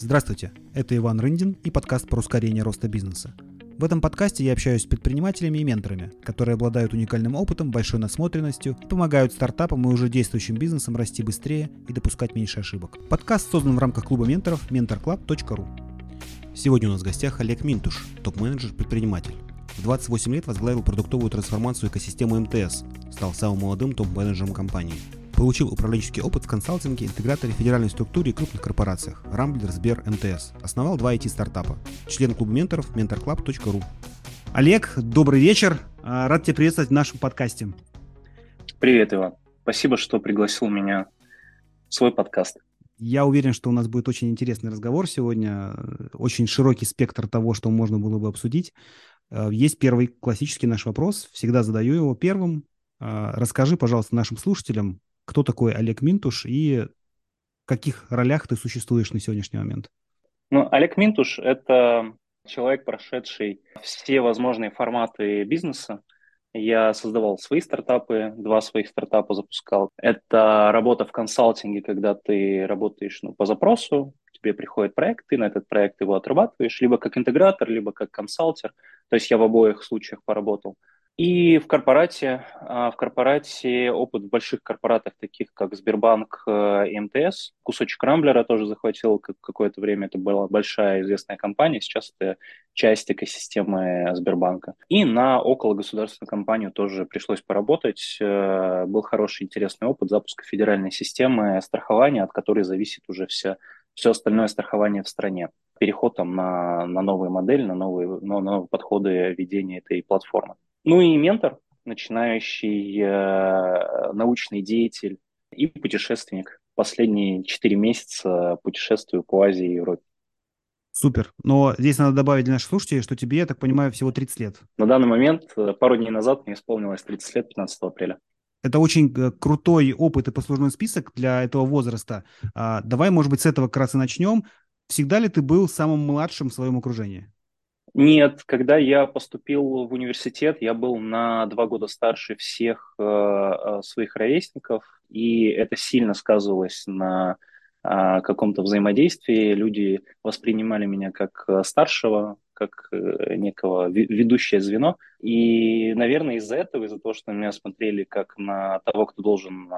Здравствуйте, это Иван Рындин и подкаст про ускорение роста бизнеса. В этом подкасте я общаюсь с предпринимателями и менторами, которые обладают уникальным опытом, большой насмотренностью, помогают стартапам и уже действующим бизнесам расти быстрее и допускать меньше ошибок. Подкаст создан в рамках клуба менторов mentorclub.ru. Сегодня у нас в гостях Олег Минтуш, топ-менеджер-предприниматель. В 28 лет возглавил продуктовую трансформацию экосистемы МТС, стал самым молодым топ-менеджером компании – Получил управленческий опыт в консалтинге, интеграторе, федеральной структуре и крупных корпорациях. Рамблер, Сбер, МТС. Основал два IT-стартапа. Член клуба менторов mentorclub.ru. Олег, добрый вечер. А, рад тебя приветствовать в нашем подкасте. Привет, Иван. Спасибо, что пригласил меня в свой подкаст. Я уверен, что у нас будет очень интересный разговор сегодня, очень широкий спектр того, что можно было бы обсудить. А, есть первый классический наш вопрос, всегда задаю его первым. А, расскажи, пожалуйста, нашим слушателям, кто такой Олег Минтуш и в каких ролях ты существуешь на сегодняшний момент? Ну, Олег Минтуш – это человек, прошедший все возможные форматы бизнеса. Я создавал свои стартапы, два своих стартапа запускал. Это работа в консалтинге, когда ты работаешь ну, по запросу, тебе приходит проект, ты на этот проект его отрабатываешь, либо как интегратор, либо как консалтер. То есть я в обоих случаях поработал. И в корпорате, а, в корпорате опыт в больших корпоратах, таких как Сбербанк э, и МТС, кусочек Рамблера тоже захватил какое-то время. Это была большая известная компания, сейчас это часть экосистемы Сбербанка. И на около государственную компанию тоже пришлось поработать. Э, был хороший, интересный опыт запуска федеральной системы страхования, от которой зависит уже вся, все остальное страхование в стране переход там, на, на новую модель, на новые, на новые подходы ведения этой платформы. Ну и ментор, начинающий э, научный деятель и путешественник. Последние четыре месяца путешествую по Азии и Европе. Супер. Но здесь надо добавить для наших слушателей, что тебе, я так понимаю, всего 30 лет. На данный момент, э, пару дней назад мне исполнилось 30 лет, 15 апреля. Это очень э, крутой опыт и послужной список для этого возраста. А, давай, может быть, с этого как раз и начнем. Всегда ли ты был самым младшим в своем окружении? Нет, когда я поступил в университет, я был на два года старше всех э, э своих ровесников, и это сильно сказывалось на э, каком-то взаимодействии. Люди воспринимали меня как э, старшего, как э, некого ведущее звено. И, наверное, из-за этого, из-за того, что меня смотрели как на того, кто должен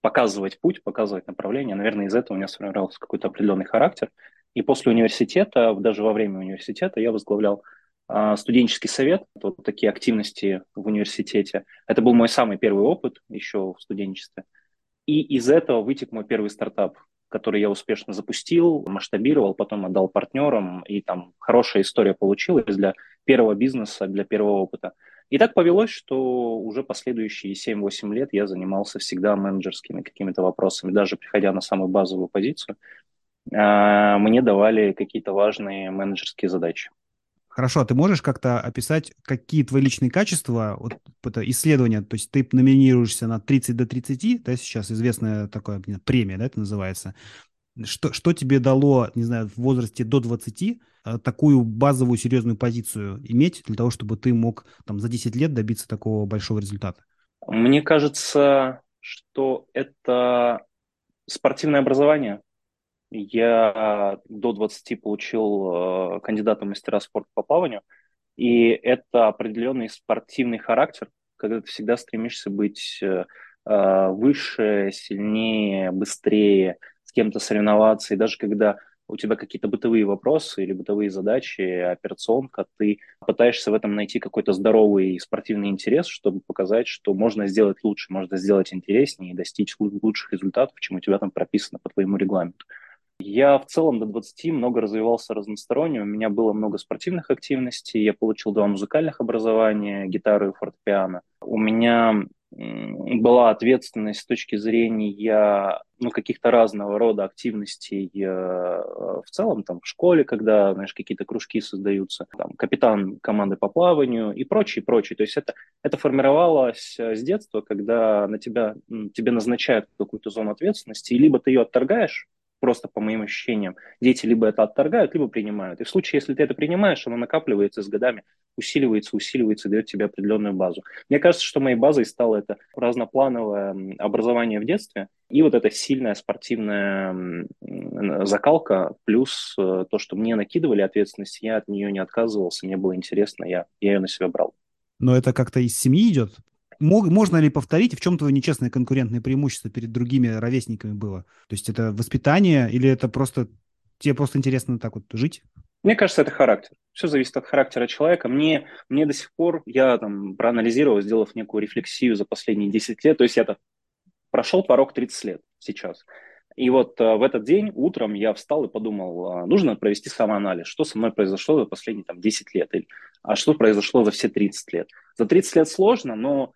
показывать путь, показывать направление, наверное, из-за этого у меня сформировался какой-то определенный характер. И после университета, даже во время университета, я возглавлял а, студенческий совет, вот такие активности в университете. Это был мой самый первый опыт еще в студенчестве. И из этого вытек мой первый стартап, который я успешно запустил, масштабировал, потом отдал партнерам, и там хорошая история получилась для первого бизнеса, для первого опыта. И так повелось, что уже последующие 7-8 лет я занимался всегда менеджерскими какими-то вопросами, даже приходя на самую базовую позицию. А, мне давали какие-то важные менеджерские задачи. Хорошо, а ты можешь как-то описать, какие твои личные качества, вот это исследование, то есть ты номинируешься на 30 до 30, да, сейчас известная такая премия, да, это называется. Что, что тебе дало, не знаю, в возрасте до 20 э, такую базовую серьезную позицию иметь для того, чтобы ты мог там за 10 лет добиться такого большого результата? Мне кажется, что это спортивное образование, я до 20 получил э, кандидата в мастера спорта по плаванию, и это определенный спортивный характер, когда ты всегда стремишься быть э, э, выше, сильнее, быстрее, с кем-то соревноваться, и даже когда у тебя какие-то бытовые вопросы или бытовые задачи, операционка, ты пытаешься в этом найти какой-то здоровый спортивный интерес, чтобы показать, что можно сделать лучше, можно сделать интереснее и достичь лучших результатов, чем у тебя там прописано по твоему регламенту. Я в целом до 20 много развивался разносторонне. У меня было много спортивных активностей. Я получил два музыкальных образования, гитару и фортепиано. У меня была ответственность с точки зрения ну, каких-то разного рода активностей э, в целом, там, в школе, когда, знаешь, какие-то кружки создаются, там, капитан команды по плаванию и прочее, прочее. То есть это, это формировалось э, с детства, когда на тебя, тебе назначают какую-то зону ответственности, и либо ты ее отторгаешь, просто по моим ощущениям. Дети либо это отторгают, либо принимают. И в случае, если ты это принимаешь, оно накапливается с годами, усиливается, усиливается, дает тебе определенную базу. Мне кажется, что моей базой стало это разноплановое образование в детстве и вот эта сильная спортивная закалка, плюс э, то, что мне накидывали ответственность, я от нее не отказывался, мне было интересно, я, я ее на себя брал. Но это как-то из семьи идет? Можно ли повторить, в чем твое нечестное конкурентное преимущество перед другими ровесниками было? То есть это воспитание или это просто тебе просто интересно так вот жить? Мне кажется, это характер. Все зависит от характера человека. Мне, мне до сих пор, я там проанализировал, сделав некую рефлексию за последние 10 лет, то есть я то прошел порог 30 лет сейчас. И вот э, в этот день утром я встал и подумал, э, нужно провести самоанализ, что со мной произошло за последние там, 10 лет, или, а что произошло за все 30 лет. За 30 лет сложно, но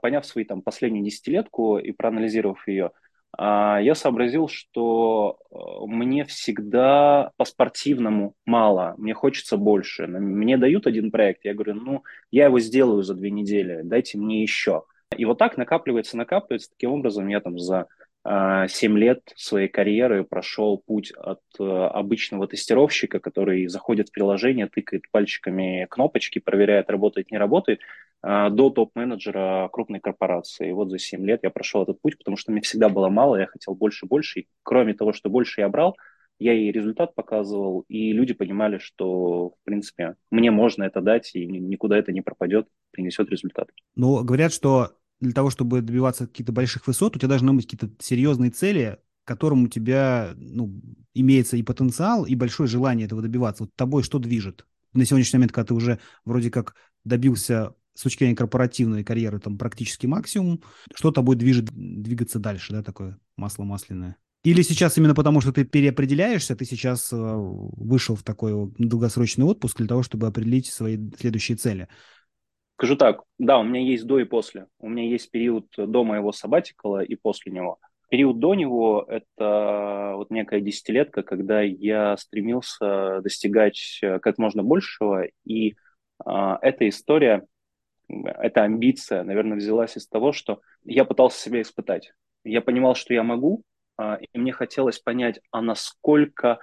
поняв свои там последнюю десятилетку и проанализировав ее, а, я сообразил, что э, мне всегда по-спортивному мало, мне хочется больше. Мне дают один проект, я говорю, ну, я его сделаю за две недели, дайте мне еще. И вот так накапливается, накапливается. Таким образом, я там за 7 лет своей карьеры прошел путь от э, обычного тестировщика, который заходит в приложение, тыкает пальчиками кнопочки, проверяет, работает, не работает, а, до топ-менеджера крупной корпорации. И вот за 7 лет я прошел этот путь, потому что мне всегда было мало, я хотел больше больше. И кроме того, что больше я брал, я и результат показывал, и люди понимали, что, в принципе, мне можно это дать, и никуда это не пропадет, принесет результат. Ну, говорят, что для того, чтобы добиваться каких-то больших высот, у тебя должны быть какие-то серьезные цели, к которым у тебя ну, имеется и потенциал, и большое желание этого добиваться. Вот тобой что движет? На сегодняшний момент, когда ты уже вроде как добился с точки зрения корпоративной карьеры там практически максимум, что тобой движет двигаться дальше, да, такое масло масляное? Или сейчас именно потому, что ты переопределяешься, ты сейчас э, вышел в такой долгосрочный отпуск для того, чтобы определить свои следующие цели? Скажу так, да, у меня есть до и после. У меня есть период до моего сабатикала и после него. Период до него – это вот некая десятилетка, когда я стремился достигать э, как можно большего, и э, эта история, эта амбиция, наверное, взялась из того, что я пытался себя испытать. Я понимал, что я могу, э, и мне хотелось понять, а насколько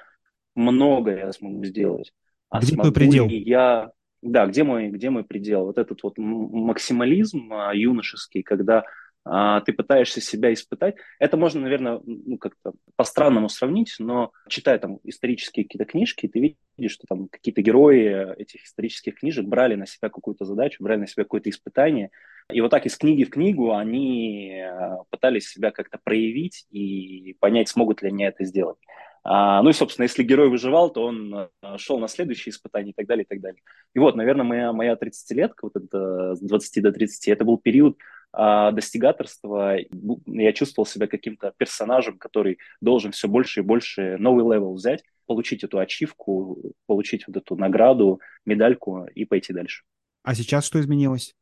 много я смогу сделать. А Где твой предел? я да, где мой, где мой предел? Вот этот вот максимализм а, юношеский, когда а, ты пытаешься себя испытать. Это можно, наверное, ну, как-то по-странному сравнить, но читая там исторические какие-то книжки, ты видишь, что там какие-то герои этих исторических книжек брали на себя какую-то задачу, брали на себя какое-то испытание. И вот так из книги в книгу они а, пытались себя как-то проявить и понять, смогут ли они это сделать. А, ну и, собственно, если герой выживал, то он а, шел на следующие испытания и так далее, и так далее. И вот, наверное, моя, моя 30-летка, вот это с 20 до 30, это был период а, достигаторства. Я чувствовал себя каким-то персонажем, который должен все больше и больше новый level взять, получить эту ачивку, получить вот эту награду, медальку и пойти дальше. А сейчас что изменилось?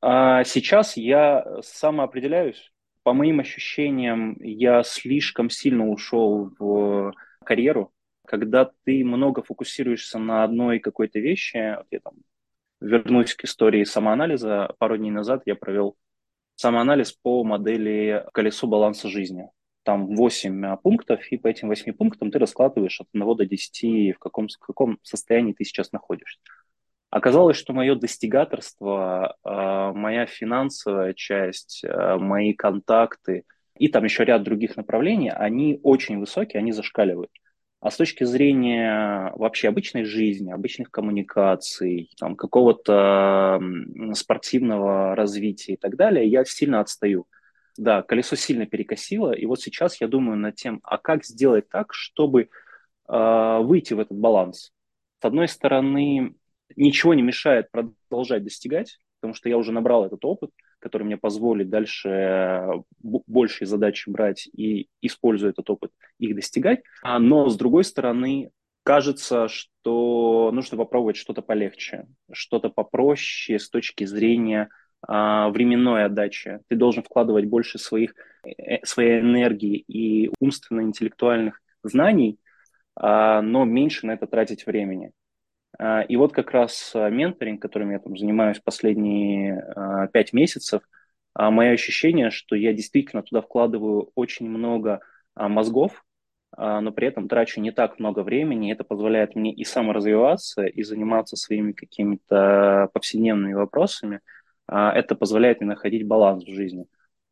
А сейчас я самоопределяюсь, по моим ощущениям, я слишком сильно ушел в карьеру. Когда ты много фокусируешься на одной какой-то вещи, вот я там вернусь к истории самоанализа, пару дней назад я провел самоанализ по модели колесо баланса жизни. Там 8 пунктов, и по этим 8 пунктам ты раскладываешь от 1 до 10, в каком, в каком состоянии ты сейчас находишься. Оказалось, что мое достигаторство, а, моя финансовая часть, а, мои контакты и там еще ряд других направлений, они очень высокие, они зашкаливают. А с точки зрения вообще обычной жизни, обычных коммуникаций, там, какого-то спортивного развития и так далее, я сильно отстаю. Да, колесо сильно перекосило, и вот сейчас я думаю над тем, а как сделать так, чтобы э, выйти в этот баланс. С одной стороны, ничего не мешает продолжать достигать, потому что я уже набрал этот опыт, который мне позволит дальше э, большие задачи брать и, используя этот опыт, их достигать. А, но, с другой стороны, кажется, что нужно попробовать что-то полегче, что-то попроще с точки зрения а, временной отдачи. Ты должен вкладывать больше своих, э, своей энергии и умственно-интеллектуальных знаний, а, но меньше на это тратить времени. А, и вот как раз а, менторинг, которым я там занимаюсь последние а, пять месяцев, мое ощущение, что я действительно туда вкладываю очень много мозгов, но при этом трачу не так много времени. Это позволяет мне и саморазвиваться, и заниматься своими какими-то повседневными вопросами. Это позволяет мне находить баланс в жизни.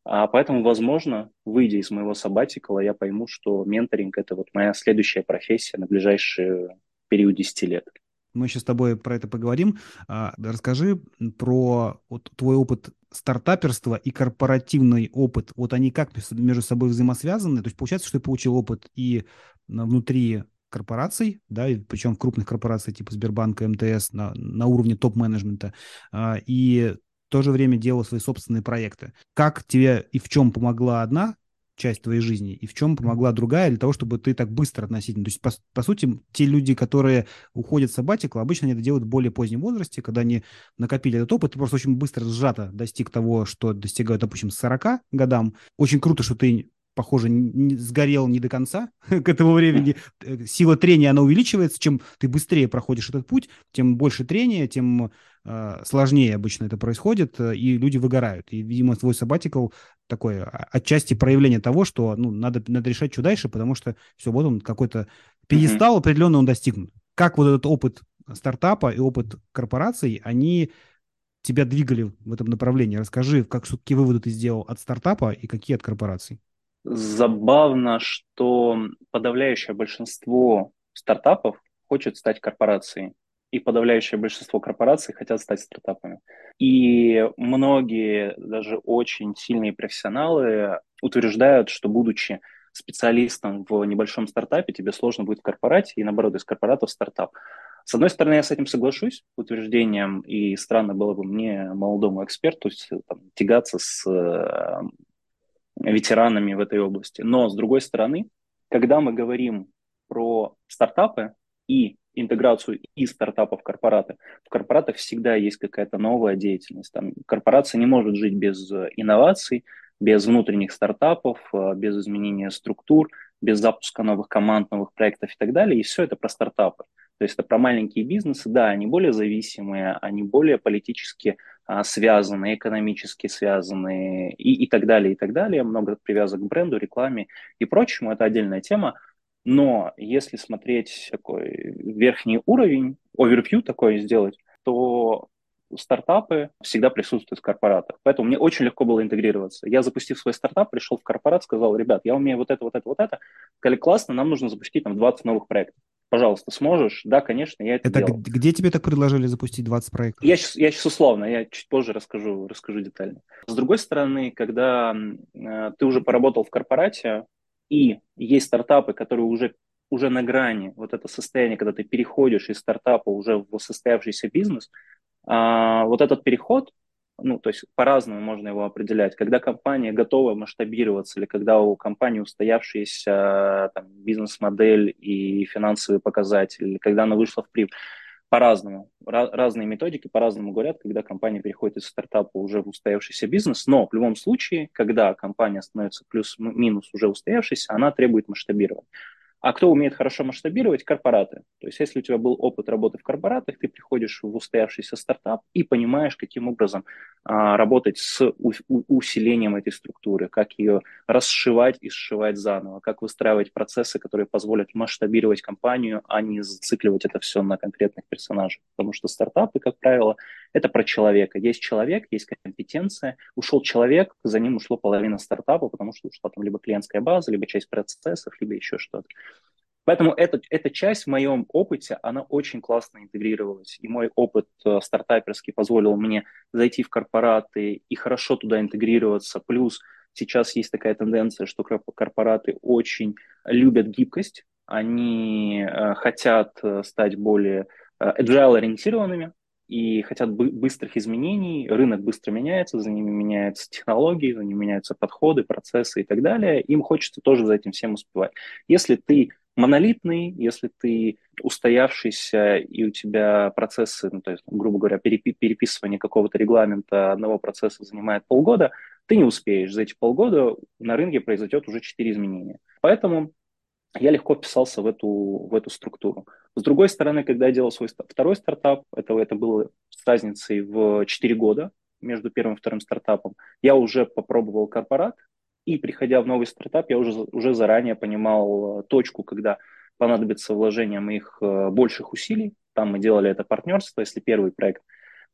Поэтому, возможно, выйдя из моего сабатикала, я пойму, что менторинг – это вот моя следующая профессия на ближайший период 10 лет. Мы еще с тобой про это поговорим. А, расскажи про вот, твой опыт стартаперства и корпоративный опыт. Вот они как между собой взаимосвязаны? То есть получается, что ты получил опыт и внутри корпораций, да, и причем крупных корпорациях типа Сбербанка, МТС на, на уровне топ-менеджмента, а, и в то же время делал свои собственные проекты. Как тебе и в чем помогла одна часть твоей жизни, и в чем помогла другая для того, чтобы ты так быстро относительно... То есть, по, по сути, те люди, которые уходят в сабатикл, обычно они это делают в более позднем возрасте, когда они накопили этот опыт, ты просто очень быстро сжато достиг того, что достигают, допустим, 40 годам. Очень круто, что ты похоже, не, сгорел не до конца к этому времени. Э, сила трения, она увеличивается. Чем ты быстрее проходишь этот путь, тем больше трения, тем сложнее обычно это происходит, э, и люди выгорают. И, видимо, твой сабатикл такое а, отчасти проявление того, что ну, надо, надо решать, что дальше, потому что все, вот он какой-то пьедестал mm-hmm. определенно он достигнут. Как вот этот опыт стартапа и опыт корпораций, они тебя двигали в этом направлении? Расскажи, как, какие выводы ты сделал от стартапа и какие от корпораций? Забавно, что подавляющее большинство стартапов хочет стать корпорацией, и подавляющее большинство корпораций хотят стать стартапами. И многие, даже очень сильные профессионалы утверждают, что будучи специалистом в небольшом стартапе, тебе сложно будет в корпорате, и наоборот, из корпората в стартап. С одной стороны, я с этим соглашусь, утверждением, и странно было бы мне, молодому эксперту, там, тягаться с э, ветеранами в этой области. Но, с другой стороны, когда мы говорим про стартапы и интеграцию из стартапов в корпораты, в корпоратах всегда есть какая-то новая деятельность. Там корпорация не может жить без инноваций, без внутренних стартапов, э, без изменения структур, без запуска новых команд, новых проектов и так далее. И все это про стартапы. То есть это про маленькие бизнесы, да, они более зависимые, они более политически а, связаны, экономически связаны и, и так далее, и так далее. Много привязок к бренду, рекламе и прочему. Это отдельная тема. Но если смотреть такой верхний уровень, овервью такой сделать, то стартапы всегда присутствуют в корпоратах. Поэтому мне очень легко было интегрироваться. Я, запустив свой стартап, пришел в корпорат, сказал, ребят, я умею вот это, вот это, вот это. Сказали, классно, нам нужно запустить там 20 новых проектов. Пожалуйста, сможешь? Да, конечно, я это, это делал. где тебе так предложили запустить 20 проектов? Я сейчас, я сейчас условно, я чуть позже расскажу, расскажу детально. С другой стороны, когда э, ты уже поработал в корпорате, и есть стартапы, которые уже уже на грани, вот это состояние, когда ты переходишь из стартапа уже в состоявшийся бизнес, а, вот этот переход, ну, то есть по-разному можно его определять. Когда компания готова масштабироваться или когда у компании устоявшаяся бизнес-модель и финансовые показатели, или когда она вышла в прибыль, по-разному. Разные методики по-разному говорят, когда компания переходит из стартапа уже в устоявшийся бизнес, но в любом случае, когда компания становится плюс-минус уже устоявшейся, она требует масштабирования. А кто умеет хорошо масштабировать? Корпораты. То есть если у тебя был опыт работы в корпоратах, ты приходишь в устоявшийся стартап и понимаешь, каким образом а, работать с у, усилением этой структуры, как ее расшивать и сшивать заново, как выстраивать процессы, которые позволят масштабировать компанию, а не зацикливать это все на конкретных персонажах. Потому что стартапы, как правило, это про человека. Есть человек, есть компетенция. Ушел человек, за ним ушло половина стартапа, потому что ушла там либо клиентская база, либо часть процессов, либо еще что-то. Поэтому эта, эта часть в моем опыте, она очень классно интегрировалась. И мой опыт э, стартаперский позволил мне зайти в корпораты и хорошо туда интегрироваться. Плюс сейчас есть такая тенденция, что корпораты очень любят гибкость. Они э, хотят э, стать более agile-ориентированными и хотят бы- быстрых изменений. Рынок быстро меняется, за ними меняются технологии, за ними меняются подходы, процессы и так далее. Им хочется тоже за этим всем успевать. Если ты монолитный, если ты устоявшийся и у тебя процессы, ну, то есть, грубо говоря, перепи- переписывание какого-то регламента одного процесса занимает полгода, ты не успеешь. За эти полгода на рынке произойдет уже четыре изменения. Поэтому я легко вписался в эту, в эту структуру. С другой стороны, когда я делал свой второй стартап, это, это было с разницей в 4 года между первым и вторым стартапом, я уже попробовал корпорат, И приходя в новый стартап, я уже, уже заранее понимал точку, когда понадобится вложение моих больших усилий. Там мы делали это партнерство. Если первый проект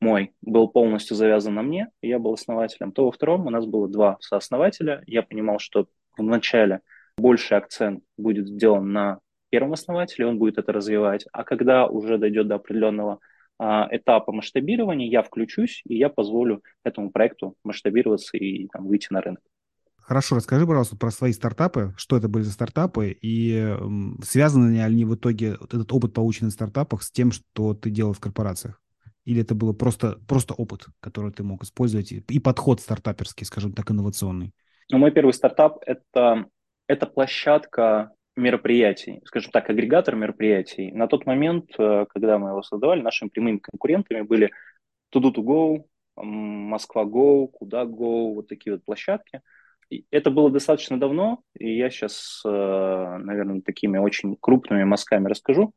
мой был полностью завязан на мне, я был основателем, то во втором у нас было два сооснователя. Я понимал, что вначале больше акцент будет сделан на первом основателе, он будет это развивать, а когда уже дойдет до определенного а, этапа масштабирования, я включусь, и я позволю этому проекту масштабироваться и там, выйти на рынок. Хорошо, расскажи, пожалуйста, про свои стартапы, что это были за стартапы, и связаны ли они в итоге, этот опыт, полученный в стартапах, с тем, что ты делал в корпорациях? Или это было просто, просто опыт, который ты мог использовать, и подход стартаперский, скажем так, инновационный? Ну, мой первый стартап – это, это площадка мероприятий, скажем так, агрегатор мероприятий. На тот момент, э, когда мы его создавали, нашими прямыми конкурентами были To-Do-To-Go, Москва Go, Куда Go, вот такие вот площадки. И это было достаточно давно, и я сейчас, э, наверное, такими очень крупными мазками расскажу.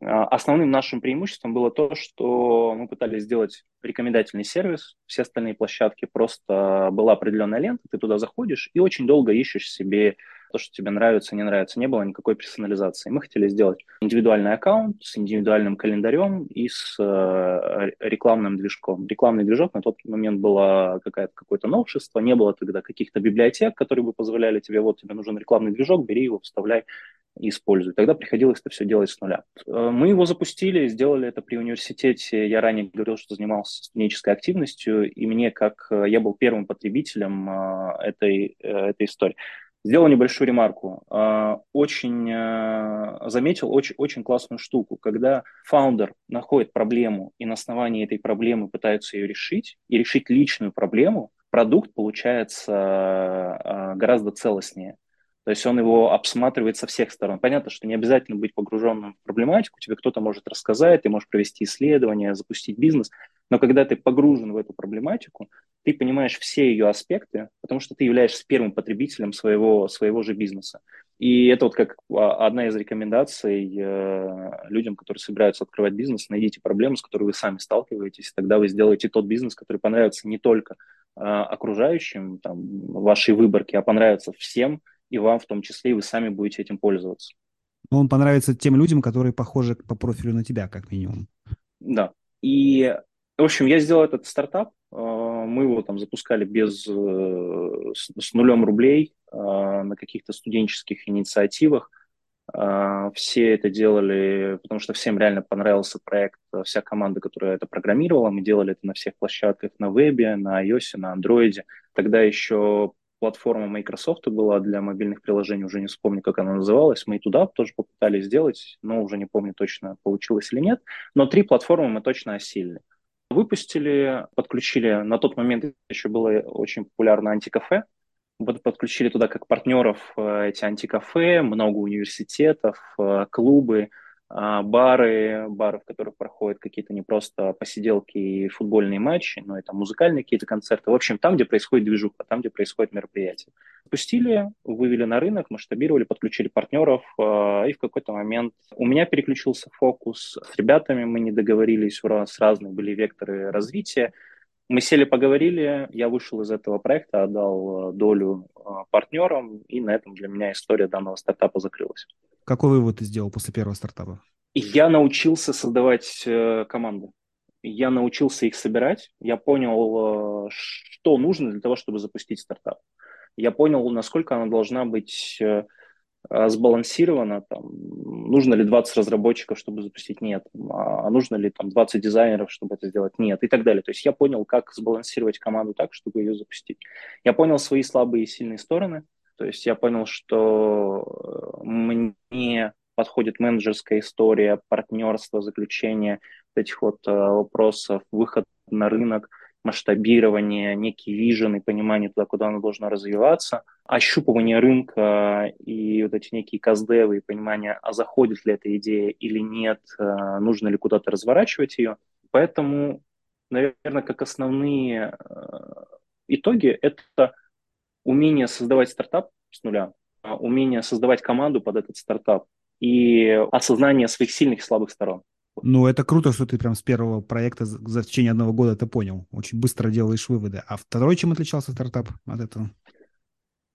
А, основным нашим преимуществом было то, что мы пытались сделать рекомендательный сервис. Все остальные площадки просто была определенная лента, ты туда заходишь и очень долго ищешь себе то, что тебе нравится, не нравится. Не было никакой персонализации. Мы хотели сделать индивидуальный аккаунт с индивидуальным календарем и с э, рекламным движком. Рекламный движок на тот момент было какое-то, новшество, не было тогда каких-то библиотек, которые бы позволяли тебе, вот тебе нужен рекламный движок, бери его, вставляй и используй. Тогда приходилось это все делать с нуля. Э, мы его запустили, сделали это при университете. Я ранее говорил, что занимался студенческой активностью, и мне, как э, я был первым потребителем этой, этой истории. Сделал небольшую ремарку. А, очень а, заметил очень, очень классную штуку. Когда фаундер находит проблему и на основании этой проблемы пытается ее решить, и решить личную проблему, продукт получается а, гораздо целостнее. То есть он его обсматривает со всех сторон. Понятно, что не обязательно быть погруженным в проблематику, тебе кто-то может рассказать, ты можешь провести исследование, запустить бизнес, но когда ты погружен в эту проблематику, ты понимаешь все ее аспекты, потому что ты являешься первым потребителем своего, своего же бизнеса. И это вот как одна из рекомендаций э, людям, которые собираются открывать бизнес, найдите проблему, с которой вы сами сталкиваетесь, тогда вы сделаете тот бизнес, который понравится не только э, окружающим, там, вашей выборке, а понравится всем, и вам в том числе, и вы сами будете этим пользоваться. Но он понравится тем людям, которые похожи по профилю на тебя, как минимум. Да. И, в общем, я сделал этот стартап. А, мы его там запускали без, э, с нулем рублей а, на каких-то студенческих инициативах. Все это делали, потому что всем реально понравился проект, вся команда, которая это программировала. Мы делали это на всех площадках, на вебе, на iOS, на Android. Тогда еще платформа Microsoft была для мобильных приложений, уже не вспомню, как она называлась. Мы и туда тоже попытались сделать, но уже не помню точно, получилось или нет. Но три платформы мы точно осилили. Выпустили, подключили, на тот момент еще было очень популярно антикафе, подключили туда как партнеров э, эти антикафе, много университетов, э, клубы, бары, бары, в которых проходят какие-то не просто посиделки и футбольные матчи, но там музыкальные какие-то концерты. В общем, там, где происходит движуха, там, где происходит мероприятие. Пустили, вывели на рынок, масштабировали, подключили партнеров, а, и в какой-то момент у меня переключился фокус. С ребятами мы не договорились, с разных были векторы развития. Мы сели, поговорили, я вышел из этого проекта, отдал а, долю партнерам, и на этом для меня история данного стартапа закрылась. Какой вывод ты сделал после первого стартапа? Я научился создавать э, команды. Я научился их собирать. Я понял, э, что нужно для того, чтобы запустить стартап. Я понял, насколько она должна быть э, сбалансирована. Там, нужно ли 20 разработчиков, чтобы запустить? Нет. А нужно ли там 20 дизайнеров, чтобы это сделать? Нет. И так далее. То есть я понял, как сбалансировать команду так, чтобы ее запустить. Я понял свои слабые и сильные стороны. То есть я понял, что э, мне подходит менеджерская история, партнерство, заключение этих вот э, вопросов, выход на рынок, масштабирование, некий вижен и понимание туда, куда оно должно развиваться, ощупывание рынка и вот эти некие каздевы и понимание, а заходит ли эта идея или нет, э, нужно ли куда-то разворачивать ее. Поэтому, наверное, как основные итоги, это умение создавать стартап с нуля, а умение создавать команду под этот стартап и осознание своих сильных и слабых сторон. Ну, это круто, что ты прям с первого проекта за течение одного года это понял. Очень быстро делаешь выводы. А второй чем отличался стартап от этого?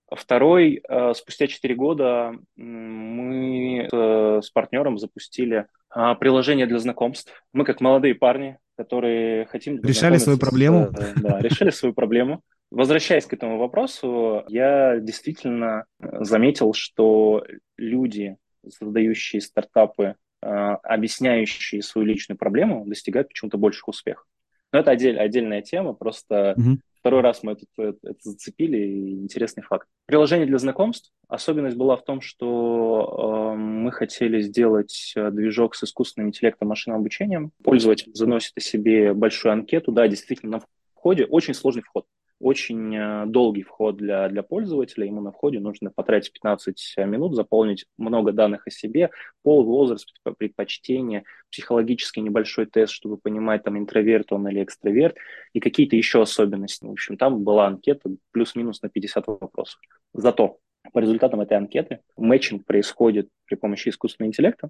Второй, э, спустя 4 года мы с партнером запустили а, приложение для знакомств. Мы как молодые парни, которые хотим... Решали свою проблему? С, да, решили свою проблему. Возвращаясь к этому вопросу, я действительно заметил, что люди, создающие стартапы, объясняющие свою личную проблему, достигают почему-то больших успехов. Но это отдель, отдельная тема, просто угу. Второй раз мы это, это, это зацепили, и интересный факт. Приложение для знакомств. Особенность была в том, что э, мы хотели сделать э, движок с искусственным интеллектом, машинным обучением. Пользователь заносит о себе большую анкету. Да, действительно, на входе очень сложный вход очень э, долгий вход для, для пользователя. Ему на входе нужно потратить 15 минут, заполнить много данных о себе, пол, возраст, предпочтения, психологический небольшой тест, чтобы понимать, там, интроверт он или экстраверт, и какие-то еще особенности. В общем, там была анкета плюс-минус на 50 вопросов. Зато по результатам этой анкеты мэтчинг происходит при помощи искусственного интеллекта,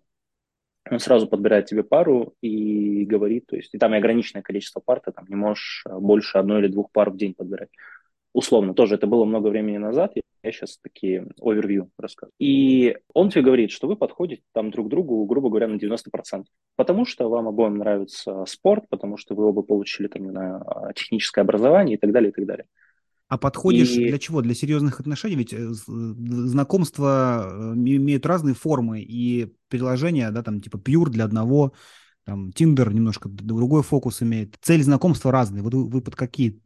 он сразу подбирает тебе пару и говорит, то есть, и там и ограниченное количество пар, ты там не можешь э, больше одной или двух пар в день подбирать. Условно, тоже это было много времени назад, я сейчас такие овервью рассказываю. И он тебе говорит, что вы подходите там друг другу, грубо говоря, на 90%. Потому что вам обоим нравится спорт, потому что вы оба получили там, не а, техническое образование и так далее, и так далее. А подходишь и... для чего? Для серьезных отношений? Ведь э, знакомства э, имеют разные формы, и приложения, да, там типа Pure для одного, там Tinder немножко другой фокус имеет. Цели знакомства разные. Вот вы, вы под какие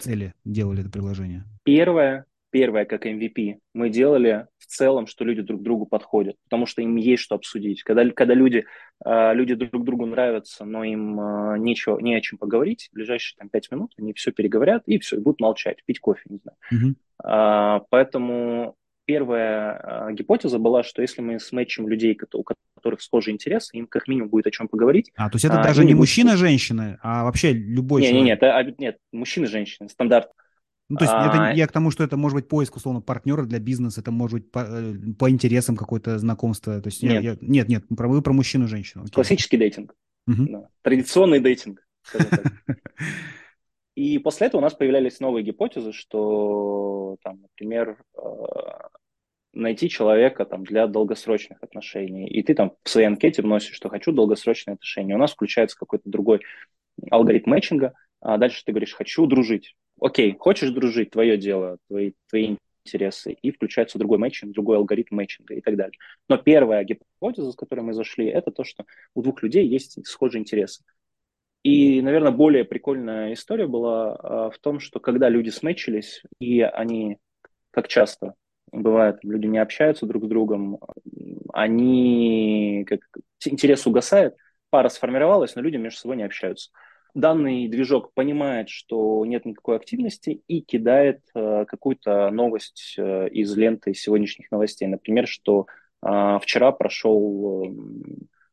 цели делали это приложение? Первое, первое, как MVP, мы делали в целом, что люди друг другу подходят, потому что им есть что обсудить. Когда, когда люди, э, люди друг другу нравятся, но им э, нечего, не о чем поговорить, в ближайшие там, пять минут они все переговорят и все, и будут молчать, пить кофе, не знаю. Mm-hmm. А, поэтому первая а, гипотеза была, что если мы сметчим людей, у которых схожие интересы, им как минимум будет о чем поговорить. А, то есть это а, даже не мужчина-женщина, а вообще любой не, человек? Нет, нет, нет, мужчина-женщина, стандарт. Ну, то есть а... это, я к тому, что это может быть поиск, условно, партнера для бизнеса, это может быть по, э, по интересам какое-то знакомство. То есть нет, я, я, нет, нет про, вы про мужчину и женщину. Классический дейтинг. Угу. Да. Традиционный дейтинг. И после этого у нас появлялись новые гипотезы, что, там, например, э, найти человека там, для долгосрочных отношений. И ты там в своей анкете вносишь, что хочу долгосрочные отношения. У нас включается какой-то другой алгоритм мэтчинга, а дальше ты говоришь, хочу дружить окей, хочешь дружить, твое дело, твои, твои интересы, и включается другой матчинг, другой алгоритм матчинга и так далее. Но первая гипотеза, с которой мы зашли, это то, что у двух людей есть схожие интересы. И, наверное, более прикольная история была а, в том, что когда люди смечились, и они, как часто бывает, люди не общаются друг с другом, они, как интерес угасает, пара сформировалась, но люди между собой не общаются данный движок понимает, что нет никакой активности и кидает э, какую-то новость э, из ленты сегодняшних новостей. Например, что э, вчера прошел э,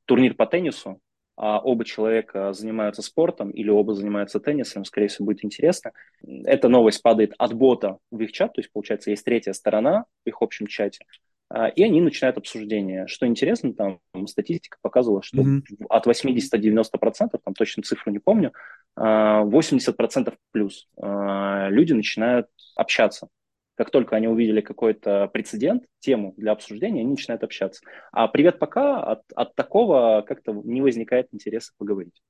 турнир по теннису, а оба человека занимаются спортом или оба занимаются теннисом, скорее всего, будет интересно. Эта новость падает от бота в их чат, то есть, получается, есть третья сторона в их общем чате, и они начинают обсуждение. Что интересно, там статистика показывала, что mm-hmm. от 80 до 90 процентов, там точно цифру не помню, 80 а, процентов плюс а, люди начинают общаться. Как только они увидели какой-то прецедент, тему для обсуждения, они начинают общаться. А привет пока от, от такого как-то не возникает интереса поговорить.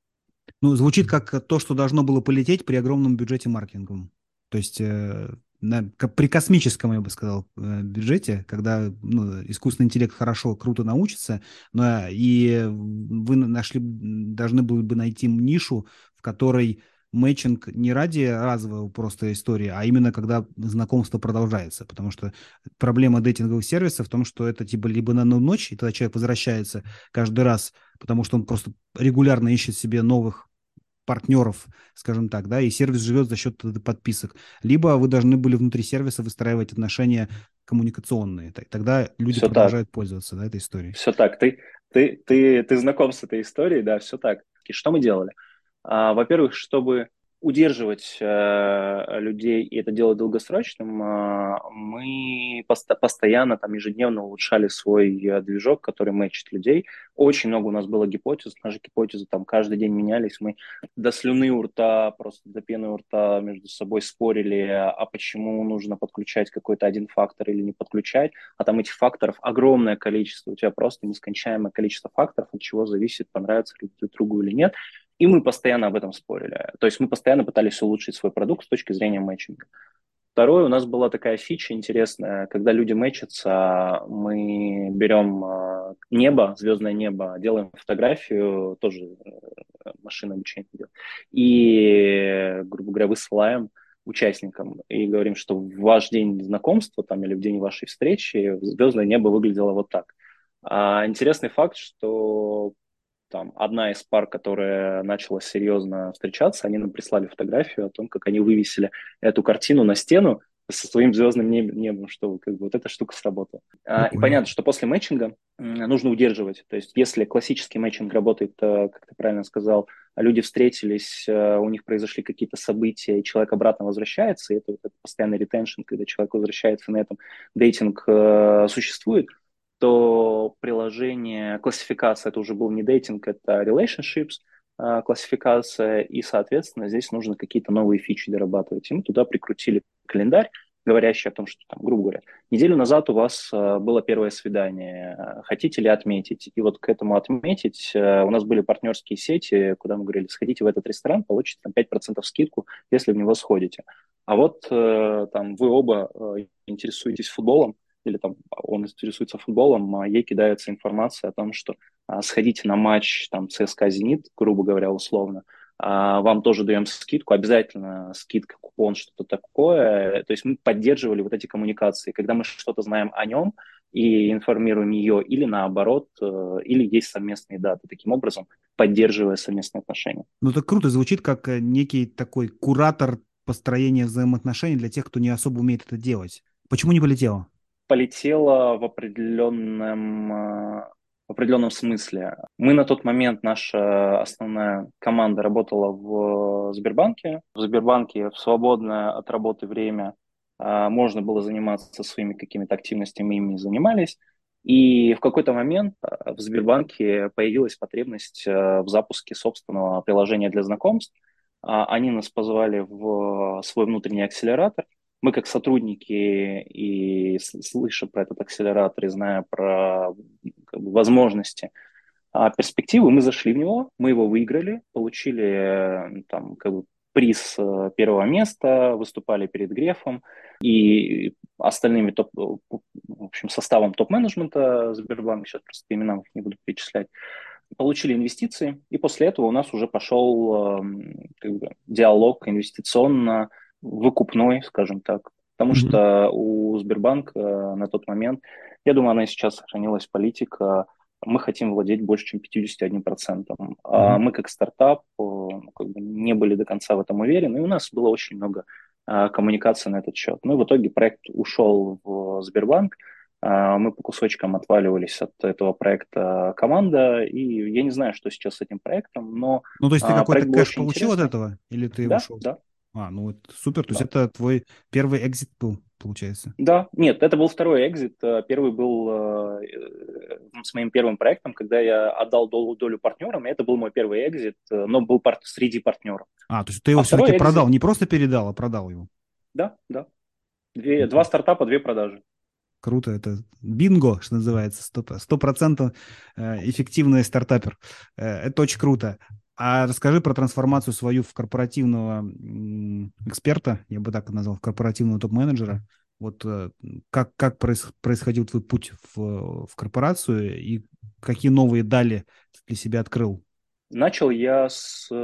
Ну, звучит как то, что должно было полететь при огромном бюджете маркетинговом. То есть э, на, при космическом, я бы сказал, э, бюджете, когда ну, искусственный интеллект хорошо, круто научится, но и вы нашли, должны были бы найти нишу, в которой мэтчинг не ради разового просто истории, а именно когда знакомство продолжается. Потому что проблема дейтинговых сервисов в том, что это типа либо на ночь, и тогда человек возвращается каждый раз, потому что он просто регулярно ищет себе новых партнеров, скажем так, да, и сервис живет за счет подписок. Либо вы должны были внутри сервиса выстраивать отношения коммуникационные. Тогда люди все продолжают так. пользоваться да, этой историей. Все так. Ты, ты, ты, ты знаком с этой историей, да, все так. И что мы делали? А, во-первых, чтобы удерживать э, людей и это делать долгосрочным, э, мы пост- постоянно, там, ежедневно улучшали свой э, движок, который мэчит людей. Очень много у нас было гипотез, наши гипотезы там каждый день менялись. Мы до слюны у рта, просто до пены у рта между собой спорили, а почему нужно подключать какой-то один фактор или не подключать. А там этих факторов огромное количество. У тебя просто нескончаемое количество факторов, от чего зависит, понравится ли друг другу или нет. И мы постоянно об этом спорили. То есть мы постоянно пытались улучшить свой продукт с точки зрения матчинга. Второе, у нас была такая фича интересная, когда люди мэчатся, мы берем э, небо, звездное небо, делаем фотографию, тоже э, машина обучения делает, и, грубо говоря, высылаем участникам и говорим, что в ваш день знакомства там, или в день вашей встречи звездное небо выглядело вот так. А интересный факт, что там одна из пар, которая начала серьезно встречаться, они нам прислали фотографию о том, как они вывесили эту картину на стену со своим звездным небом, что как бы вот эта штука сработала. А, и понятно, что после матчинга нужно удерживать. То есть если классический матчинг работает, э, как ты правильно сказал, люди встретились, э, у них произошли какие-то события, и человек обратно возвращается, и это, это постоянный ретеншн, когда человек возвращается на этом, дейтинг э, существует – то приложение классификация, это уже был не дейтинг, это relationships, а, классификация, и, соответственно, здесь нужно какие-то новые фичи дорабатывать. И мы туда прикрутили календарь, говорящий о том, что, там, грубо говоря, неделю назад у вас а, было первое свидание, хотите ли отметить? И вот к этому отметить а, у нас были партнерские сети, куда мы говорили, сходите в этот ресторан, получите там 5% скидку, если в него сходите. А вот э, там вы оба э, интересуетесь футболом, или там он интересуется футболом, а ей кидается информация о том, что а, сходите на матч там ЦСКА «Зенит», грубо говоря, условно, а, вам тоже даем скидку, обязательно скидка, купон, что-то такое. То есть мы поддерживали вот эти коммуникации. Когда мы что-то знаем о нем и информируем ее, или наоборот, э, или есть совместные даты. Таким образом, поддерживая совместные отношения. Ну, это круто звучит, как э, некий такой куратор построения взаимоотношений для тех, кто не особо умеет это делать. Почему не полетело? Полетело в определенном, э, в определенном смысле. Мы на тот момент, наша основная команда работала в Сбербанке. В Сбербанке в свободное от работы время э, можно было заниматься своими какими-то активностями, ими занимались. И в какой-то момент э, в Сбербанке появилась потребность в запуске собственного приложения для знакомств. А они нас позвали в свой внутренний акселератор – мы как сотрудники и слыша про этот акселератор и зная про как бы, возможности, а, перспективы, мы зашли в него, мы его выиграли, получили там как бы приз э, первого места, выступали перед Грефом и остальными топ, в общем, составом топ-менеджмента Сбербанка, сейчас просто имена их не буду перечислять, получили инвестиции, и после этого у нас уже пошел как бы, диалог инвестиционно выкупной, скажем так. Потому mm-hmm. что у Сбербанка э, на тот момент, я думаю, она и сейчас сохранилась политика, мы хотим владеть больше, чем 51%. Mm-hmm. А мы как стартап э, ну, как бы не были до конца в этом уверены, и у нас было очень много а, коммуникации на этот счет. Ну и в итоге проект ушел в Сбербанк, мы по кусочкам отваливались от этого проекта команда, и я не знаю, что сейчас с этим проектом, но... Ну, то есть ты а, какой-то кэш получил интересный. от этого? Или ты да, ушел? Да, а, ну это супер. То да. есть это твой первый экзит был, получается? Да, нет, это был второй экзит. Э, первый был э, э, с моим первым проектом, когда я отдал долю, долю партнерам, и это был мой первый экзит, но был пар- среди партнеров. А, то есть ты его а все-таки экзит... продал, не просто передал, а продал его? Да, да. Две, Два стартапа, две продажи. Круто, это бинго, что называется, сто процентов эффективный стартапер. Это очень круто. А расскажи про трансформацию свою в корпоративного эксперта, я бы так назвал, в корпоративного топ-менеджера. Вот э, как, как происходил твой путь в, в корпорацию и какие новые дали для себя открыл? Начал я с э,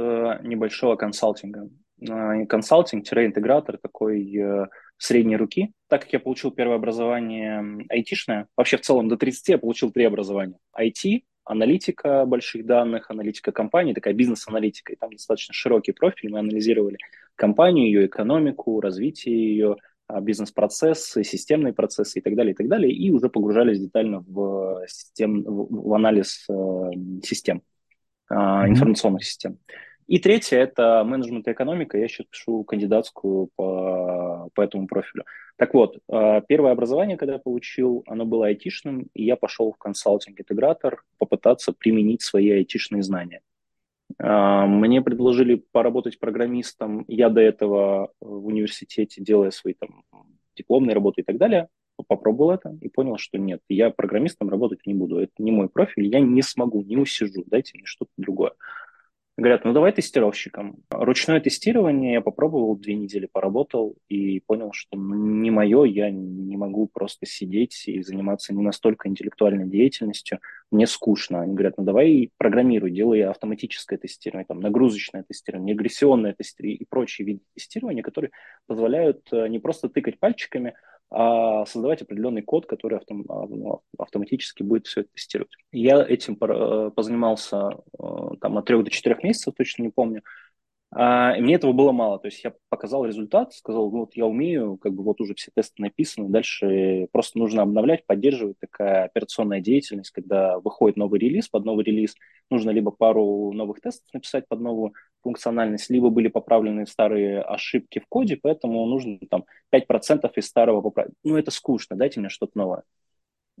небольшого консалтинга. Э, консалтинг-интегратор такой средней руки. Так как я получил первое образование айтишное, вообще в целом до 30 я получил три образования. IT, аналитика больших данных, аналитика компании, такая бизнес-аналитика. И там достаточно широкий профиль. Мы анализировали компанию, ее экономику, развитие ее, а, бизнес-процессы, системные процессы и так далее, и так далее. И уже погружались детально в, систем, в анализ э, систем, э, информационных систем. И третье – это менеджмент и экономика. Я сейчас пишу кандидатскую по, по этому профилю. Так вот, э, первое образование, когда я получил, оно было айтишным, и я пошел в консалтинг-интегратор попытаться применить свои айтишные знания. Э, мне предложили поработать программистом. Я до этого в университете, делая свои там дипломные работы и так далее, попробовал это и понял, что нет, я программистом работать не буду. Это не мой профиль, я не смогу, не усижу, дайте мне что-то другое. Говорят, ну давай тестировщиком. Ручное тестирование я попробовал, две недели поработал и понял, что ну, не мое, я не могу просто сидеть и заниматься не настолько интеллектуальной деятельностью, мне скучно. Они говорят, ну давай программируй, делай автоматическое тестирование, там, нагрузочное тестирование, агрессионное тестирование и прочие виды тестирования, которые позволяют э, не просто тыкать пальчиками, а создавать определенный код, который автом, а, ну, автоматически будет все это тестировать. Я этим э, позанимался э, там от трех до четырех месяцев, точно не помню. А, и мне этого было мало. То есть я показал результат, сказал, ну вот я умею, как бы вот уже все тесты написаны, дальше просто нужно обновлять, поддерживать такая операционная деятельность, когда выходит новый релиз, под новый релиз нужно либо пару новых тестов написать под новую функциональность, либо были поправлены старые ошибки в коде, поэтому нужно там 5% из старого поправить. Ну это скучно, дайте мне что-то новое.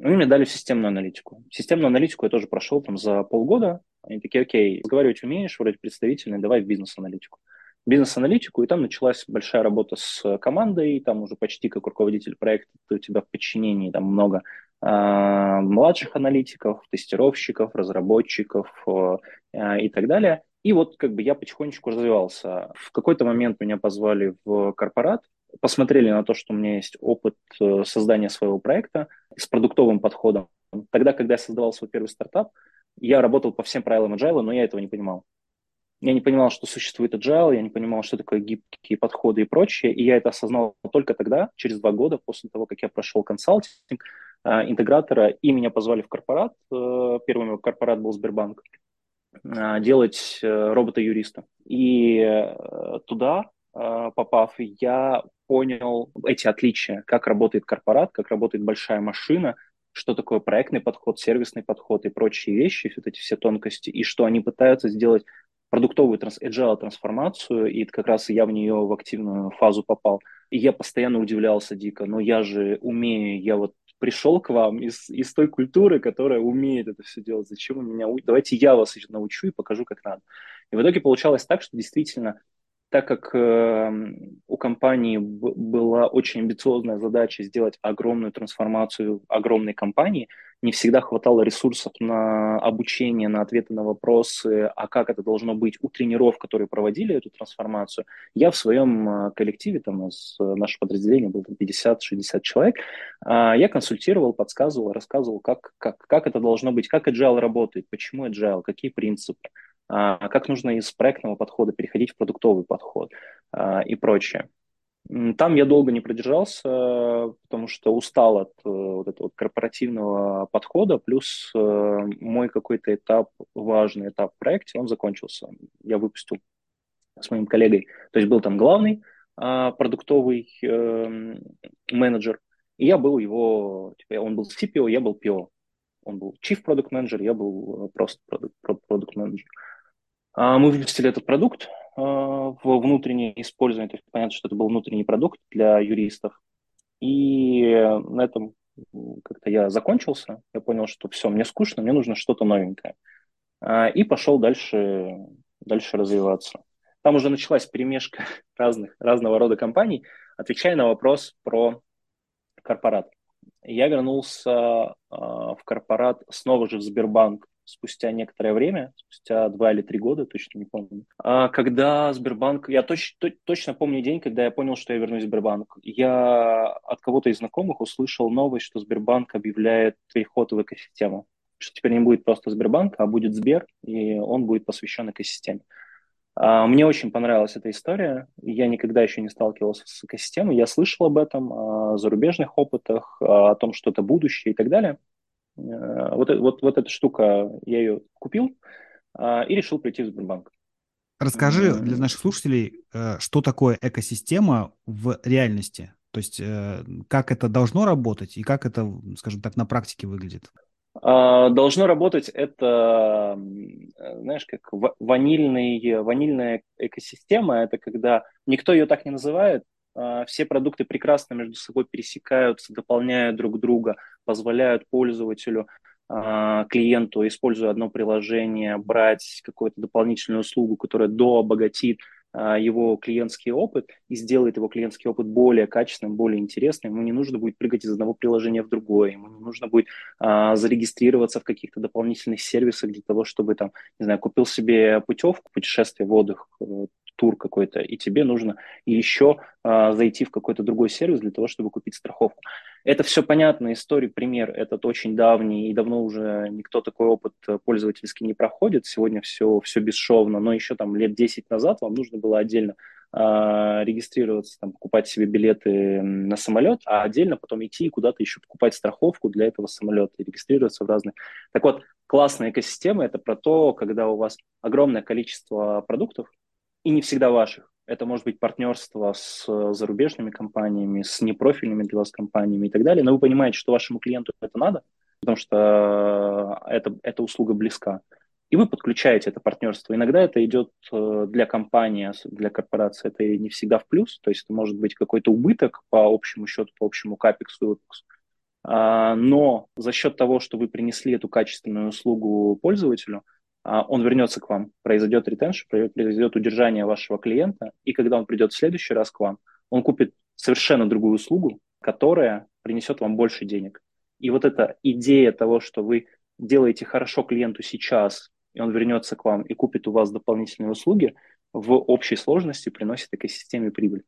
Они мне дали системную аналитику. Системную аналитику я тоже прошел там за полгода. Они такие, окей, разговаривать умеешь, вроде представительный, давай в бизнес-аналитику. Бизнес-аналитику, и там началась большая работа с командой, там уже почти как руководитель проекта у тебя в подчинении там много э, младших аналитиков, тестировщиков, разработчиков э, и так далее. И вот как бы я потихонечку развивался. В какой-то момент меня позвали в корпорат, посмотрели на то, что у меня есть опыт э, создания своего проекта с продуктовым подходом. Тогда, когда я создавал свой первый стартап, я работал по всем правилам agile, но я этого не понимал. Я не понимал, что существует agile, я не понимал, что такое гибкие подходы и прочее, и я это осознал только тогда, через два года, после того, как я прошел консалтинг э, интегратора, и меня позвали в корпорат, э, первый мой корпорат был Сбербанк, делать робота-юриста. И туда, попав, я понял эти отличия, как работает корпорат, как работает большая машина, что такое проектный подход, сервисный подход и прочие вещи, вот эти все тонкости, и что они пытаются сделать продуктовую транс agile трансформацию, и как раз я в нее в активную фазу попал. И я постоянно удивлялся дико, но я же умею, я вот пришел к вам из, из той культуры, которая умеет это все делать. Зачем вы меня Давайте я вас научу и покажу, как надо. И в итоге получалось так, что действительно так как э, у компании была очень амбициозная задача сделать огромную трансформацию огромной компании, не всегда хватало ресурсов на обучение, на ответы на вопросы, а как это должно быть у тренеров, которые проводили эту трансформацию. Я в своем э, коллективе, там у нас э, наше подразделение было 50-60 человек, э, я консультировал, подсказывал, рассказывал, как, как, как это должно быть, как agile работает, почему agile, какие принципы. А, как нужно из проектного подхода переходить в продуктовый подход а, и прочее. Там я долго не продержался, потому что устал от э, вот этого корпоративного подхода, плюс э, мой какой-то этап, важный этап в проекте, он закончился. Я выпустил с моим коллегой, то есть был там главный а, продуктовый эм, менеджер, и я был его, типа, он был CPO, я был PO. Он был Chief Product Manager, я был э, просто Product, product Manager. А, мы выпустили этот продукт а, в внутреннее использование, то есть понятно, что это был внутренний продукт для юристов. И на этом как-то я закончился, я понял, что все, мне скучно, мне нужно что-то новенькое. А, и пошел дальше, дальше развиваться. Там уже началась перемешка разных, разного рода компаний, отвечая на вопрос про корпорат. Я вернулся в корпорат снова же в Сбербанк спустя некоторое время, спустя два или три года, точно не помню. А когда Сбербанк, я точ, то, точно помню день, когда я понял, что я вернусь в Сбербанк. Я от кого-то из знакомых услышал новость, что Сбербанк объявляет переход в экосистему. Что теперь не будет просто Сбербанк, а будет Сбер, и он будет посвящен экосистеме. А, мне очень понравилась эта история. Я никогда еще не сталкивался с экосистемой. Я слышал об этом, о зарубежных опытах, о том, что это будущее и так далее. Э, вот, вот, вот эта штука, я ее купил а, и решил прийти в Сбербанк. Расскажи для наших слушателей, э, что такое экосистема в реальности. То есть э, как это должно работать и как это, скажем так, на практике выглядит? Должно работать это знаешь, как ванильный, ванильная экосистема, это когда никто ее так не называет, все продукты прекрасно между собой пересекаются, дополняют друг друга, позволяют пользователю, а, клиенту, используя одно приложение, брать какую-то дополнительную услугу, которая дообогатит а, его клиентский опыт и сделает его клиентский опыт более качественным, более интересным. Ему не нужно будет прыгать из одного приложения в другое, ему не нужно будет а, зарегистрироваться в каких-то дополнительных сервисах для того, чтобы там, не знаю, купил себе путевку, путешествие в отдых, э, тур какой-то, и тебе нужно еще а, зайти в какой-то другой сервис для того, чтобы купить страховку. Это все понятно, история, пример этот очень давний, и давно уже никто такой опыт пользовательский не проходит. Сегодня все, все бесшовно, но еще там лет 10 назад вам нужно было отдельно а, регистрироваться, там, покупать себе билеты на самолет, а отдельно потом идти и куда-то еще покупать страховку для этого самолета и регистрироваться в разные. Так вот, классная экосистема – это про то, когда у вас огромное количество продуктов, и не всегда ваших. Это может быть партнерство с зарубежными компаниями, с непрофильными для вас компаниями и так далее. Но вы понимаете, что вашему клиенту это надо, потому что это, эта услуга близка. И вы подключаете это партнерство. Иногда это идет э, для компании, для корпорации, это не всегда в плюс, то есть это может быть какой-то убыток по общему счету, по общему капексу и выпуску. Но за счет того, что вы принесли эту качественную услугу пользователю – а, он вернется к вам, произойдет ретеншн, произойдет удержание вашего клиента, и когда он придет в следующий раз к вам, он купит совершенно другую услугу, которая принесет вам больше денег. И вот эта идея того, что вы делаете хорошо клиенту сейчас, и он вернется к вам и купит у вас дополнительные услуги, в общей сложности приносит экосистеме прибыль.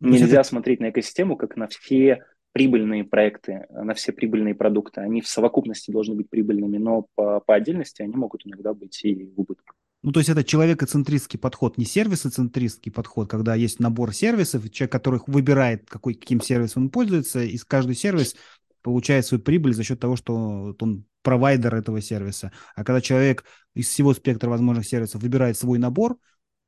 Нельзя это... смотреть на экосистему как на все прибыльные проекты, на все прибыльные продукты, они в совокупности должны быть прибыльными, но по, по отдельности они могут иногда быть и в убыток. Ну, то есть это человекоцентристский подход, не сервисоцентристский подход, когда есть набор сервисов, человек, который выбирает, какой, каким сервисом он пользуется, и каждый сервис получает свою прибыль за счет того, что он провайдер этого сервиса. А когда человек из всего спектра возможных сервисов выбирает свой набор,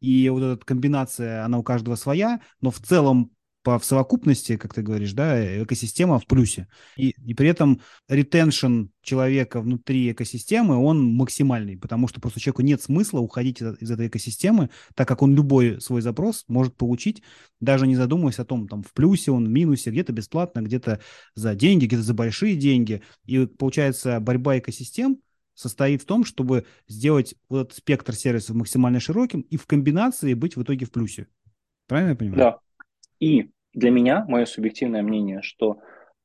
и вот эта комбинация, она у каждого своя, но в целом по совокупности, как ты говоришь, да, экосистема в плюсе. И, и при этом ретеншн человека внутри экосистемы, он максимальный, потому что просто человеку нет смысла уходить из, из этой экосистемы, так как он любой свой запрос может получить, даже не задумываясь о том, там, в плюсе он, в минусе, где-то бесплатно, где-то за деньги, где-то за большие деньги. И получается борьба экосистем, состоит в том, чтобы сделать вот этот спектр сервисов максимально широким и в комбинации быть в итоге в плюсе. Правильно я понимаю? Да. И для меня, мое субъективное мнение, что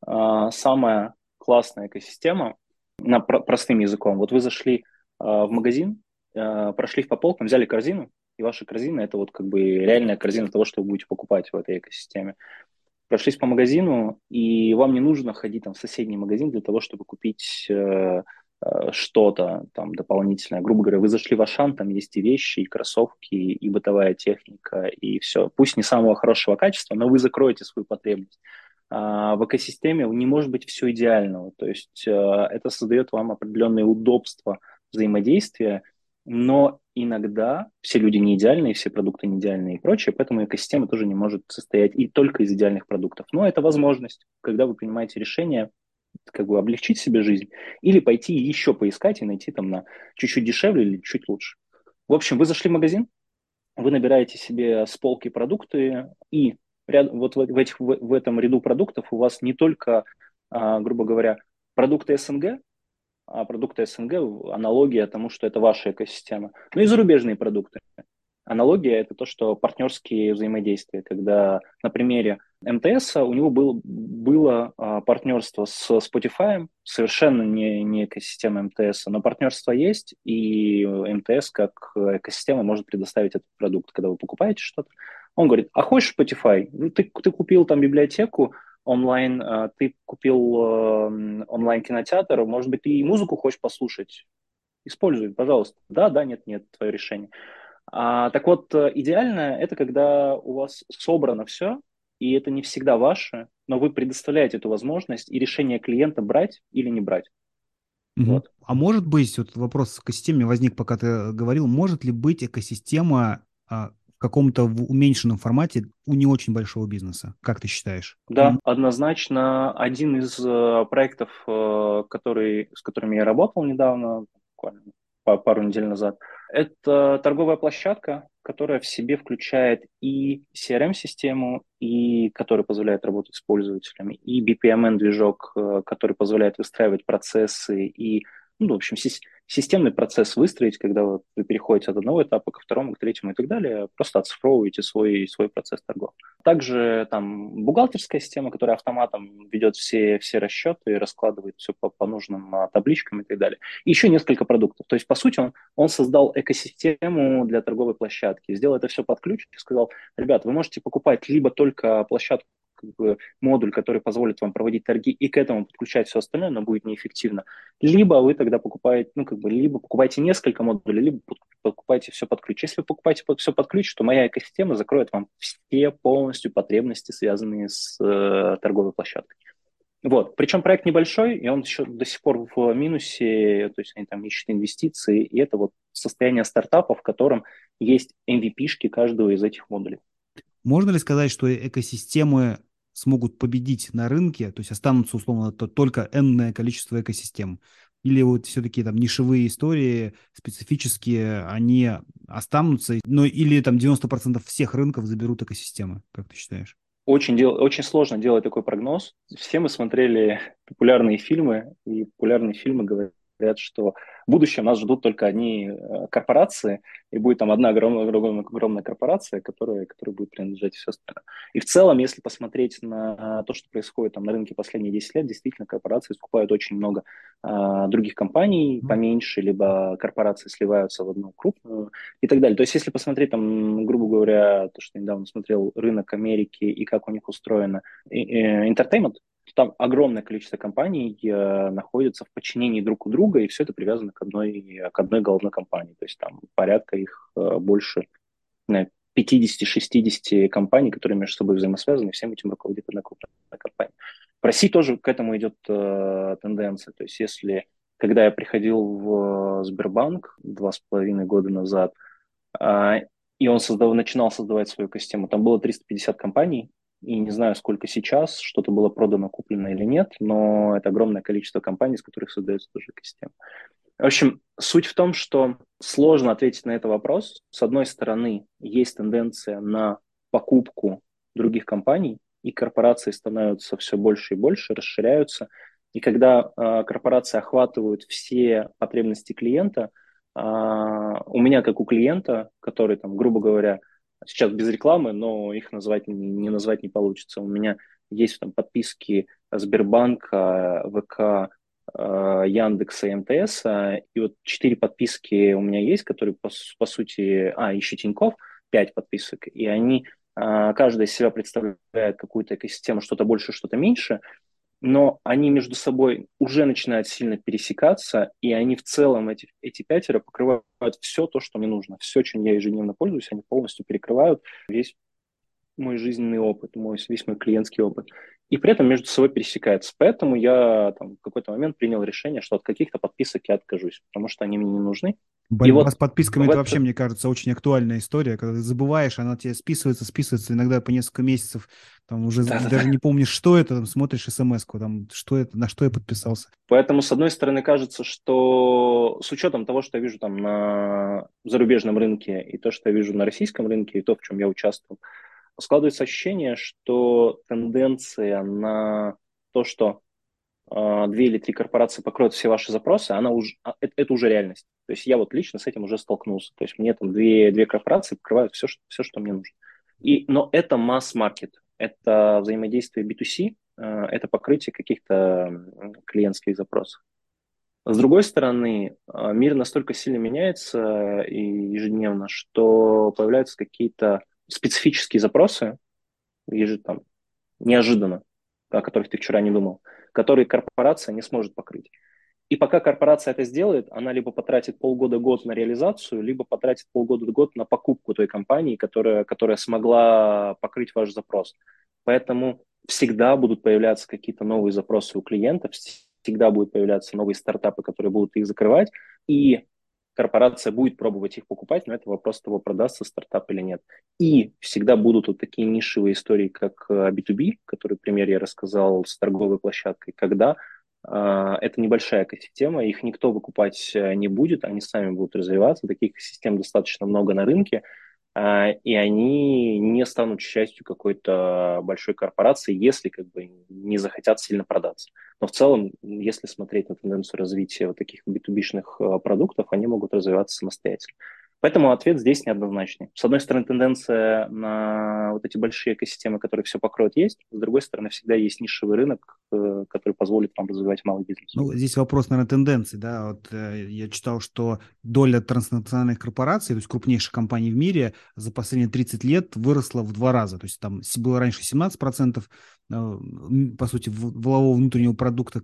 э, самая классная экосистема, на про- простым языком, вот вы зашли э, в магазин, э, прошли по полкам, взяли корзину, и ваша корзина – это вот как бы реальная корзина того, что вы будете покупать в этой экосистеме. Прошлись по магазину, и вам не нужно ходить там в соседний магазин для того, чтобы купить э, что-то там дополнительное. Грубо говоря, вы зашли в Ашан, там есть и вещи, и кроссовки, и бытовая техника, и все. Пусть не самого хорошего качества, но вы закроете свою потребность. А в экосистеме не может быть все идеального. То есть э, это создает вам определенные удобства взаимодействия, но иногда все люди не идеальные, все продукты не идеальные и прочее, поэтому экосистема тоже не может состоять и только из идеальных продуктов. Но это возможность, когда вы принимаете решение как бы облегчить себе жизнь, или пойти еще поискать и найти там на чуть-чуть дешевле или чуть лучше. В общем, вы зашли в магазин, вы набираете себе с полки продукты, и ряд, вот в, этих, в, в этом ряду продуктов у вас не только, а, грубо говоря, продукты СНГ, а продукты СНГ аналогия тому, что это ваша экосистема, но и зарубежные продукты. Аналогия – это то, что партнерские взаимодействия, когда на примере МТС у него был, было а, партнерство с Spotify, совершенно не, не экосистема МТС, но партнерство есть, и МТС как экосистема может предоставить этот продукт, когда вы покупаете что-то. Он говорит, а хочешь Spotify? Ну, ты, ты купил там библиотеку, онлайн, а, ты купил онлайн кинотеатр, может быть, ты и музыку хочешь послушать? Используй, пожалуйста. Да, да, нет, нет, твое решение. А, так вот, э, идеально это когда у вас собрано все, и это не всегда ваше, но вы предоставляете эту возможность и решение клиента брать или не брать. Угу. Вот. А может быть, вот вопрос к экосистеме возник, пока ты говорил, может ли быть экосистема а, в каком-то уменьшенном формате у не очень большого бизнеса? Как ты считаешь? Да, mm однозначно. Один из э, проектов, э, который, с которыми я работал недавно, буквально пару недель назад, Это торговая площадка, которая в себе включает и CRM-систему, и которая позволяет работать с пользователями, и BPMN-движок, э, который позволяет выстраивать процессы и ну, в общем, системный процесс выстроить, когда вы переходите от одного этапа к второму, к третьему и так далее, просто оцифровываете свой, свой процесс торгов. Также там бухгалтерская система, которая автоматом ведет все, все расчеты и раскладывает все по, по нужным а, табличкам и так далее. И еще несколько продуктов. То есть, по сути, он, он создал экосистему для торговой площадки, сделал это все под ключ и сказал, ребят, вы можете покупать либо только площадку как бы, модуль, который позволит вам проводить торги и к этому подключать все остальное, но будет неэффективно. Либо вы тогда покупаете, ну, как бы, либо покупаете несколько модулей, либо покупаете все под ключ. Если вы покупаете все под ключ, то моя экосистема закроет вам все полностью потребности, связанные с э, торговой площадкой. Вот. Причем проект небольшой, и он еще до сих пор в минусе, то есть они там ищут инвестиции, и это вот состояние стартапа, в котором есть MVP-шки каждого из этих модулей. Можно ли сказать, что экосистемы смогут победить на рынке, то есть останутся, условно, то только энное количество экосистем? Или вот все-таки там нишевые истории специфические, они останутся, но или там 90% всех рынков заберут экосистемы, как ты считаешь? Очень, дел, очень сложно делать такой прогноз. Все мы смотрели популярные фильмы, и популярные фильмы говорят, что в будущем нас ждут только одни э, корпорации, и будет там одна огромная, огромная, огромная корпорация, которая, которая будет принадлежать все остальное. И в целом, если посмотреть на то, что происходит там на рынке последние 10 лет, действительно корпорации скупают очень много а, других компаний поменьше, либо корпорации сливаются в одну крупную и так далее. То есть, если посмотреть там, грубо говоря, то, что недавно смотрел рынок Америки и как у них устроено entertainment, там огромное количество компаний э, находится в подчинении друг у друга, и все это привязано к одной, к одной головной компании. То есть там порядка их э, больше 50-60 компаний, которые между собой взаимосвязаны, и всем этим руководит одна крупная компания. В России тоже к этому идет э, тенденция. То есть если, когда я приходил в Сбербанк два с половиной года назад, э, и он создав, начинал создавать свою экосистему, там было 350 компаний, и не знаю, сколько сейчас, что-то было продано, куплено или нет, но это огромное количество компаний, с которых создается тоже экосистема. В общем, суть в том, что сложно ответить на этот вопрос. С одной стороны, есть тенденция на покупку других компаний, и корпорации становятся все больше и больше, расширяются. И когда э, корпорации охватывают все потребности клиента, э, у меня, как у клиента, который, там, грубо говоря, сейчас без рекламы, но их назвать не назвать не получится. У меня есть там подписки Сбербанка, ВК, э, Яндекса и МТС, и вот четыре подписки у меня есть, которые по, по сути, а, еще Тиньков, пять подписок, и они, э, каждая из себя представляет какую-то экосистему, что-то больше, что-то меньше, но они между собой уже начинают сильно пересекаться, и они в целом, эти, эти пятеро, покрывают все то, что мне нужно. Все, чем я ежедневно пользуюсь, они полностью перекрывают весь мой жизненный опыт, мой, весь мой клиентский опыт. И при этом между собой пересекается. Поэтому я там, в какой-то момент принял решение, что от каких-то подписок я откажусь, потому что они мне не нужны. Борьба вот с подписками это вообще, мне кажется, очень актуальная история. Когда ты забываешь, она тебе списывается, списывается иногда по несколько месяцев. Там уже да, даже да. не помнишь, что это, там смотришь смс-ку, там, что это, на что я подписался. Поэтому, с одной стороны, кажется, что с учетом того, что я вижу там на зарубежном рынке, и то, что я вижу на российском рынке, и то, в чем я участвовал, складывается ощущение, что тенденция на то, что э, две или три корпорации покроют все ваши запросы, она уже, а, это, это уже реальность. То есть я вот лично с этим уже столкнулся. То есть мне там две, две корпорации покрывают все, что, все, что мне нужно. И, но это масс-маркет, это взаимодействие B2C, э, это покрытие каких-то клиентских запросов. С другой стороны, э, мир настолько сильно меняется и ежедневно, что появляются какие-то специфические запросы, ежед, там, неожиданно, о которых ты вчера не думал, которые корпорация не сможет покрыть. И пока корпорация это сделает, она либо потратит полгода-год на реализацию, либо потратит полгода-год на покупку той компании, которая, которая смогла покрыть ваш запрос. Поэтому всегда будут появляться какие-то новые запросы у клиентов, всегда будут появляться новые стартапы, которые будут их закрывать. И корпорация будет пробовать их покупать, но это вопрос того, продастся стартап или нет. И всегда будут вот такие нишевые истории, как B2B, э, который пример я рассказал с торговой площадкой, когда а, это небольшая экосистема, их никто выкупать э, не будет, они сами будут развиваться. Таких систем достаточно много на рынке, и они не станут частью какой-то большой корпорации, если как бы не захотят сильно продаться. Но в целом, если смотреть на тенденцию развития вот таких B2B-шных э, продуктов, они могут развиваться самостоятельно. Поэтому ответ здесь неоднозначный. С одной стороны, тенденция на вот эти большие экосистемы, которые все покроют, есть. С другой стороны, всегда есть нишевый рынок, э, который позволит вам развивать малый бизнес. Ну, здесь вопрос, наверное, тенденции. Да? Вот, э, я читал, что доля транснациональных корпораций, то есть крупнейших компаний в мире, за последние 30 лет выросла в два раза. То есть там было раньше 17%, Э, по сути, валового внутреннего продукта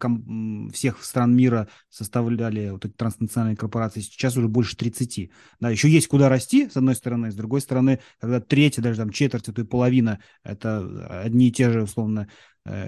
всех стран мира составляли вот эти транснациональные корпорации, сейчас уже больше 30. Да, еще есть куда расти, с одной стороны, с другой стороны, когда третья, даже там четверть, а то и половина, это одни и те же, условно,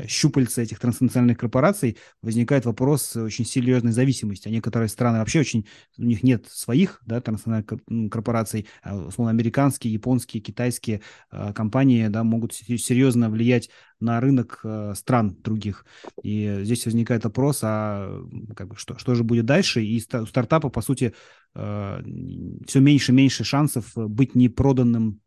щупальца этих транснациональных корпораций, возникает вопрос очень серьезной зависимости. А некоторые страны вообще очень, у них нет своих да, транснациональных корпораций, а, условно, американские, японские, китайские э, компании да, могут серьезно влиять на рынок э, стран других. И здесь возникает вопрос, а как бы, что, что же будет дальше? И у стартапа, по сути, все меньше и меньше шансов быть непроданным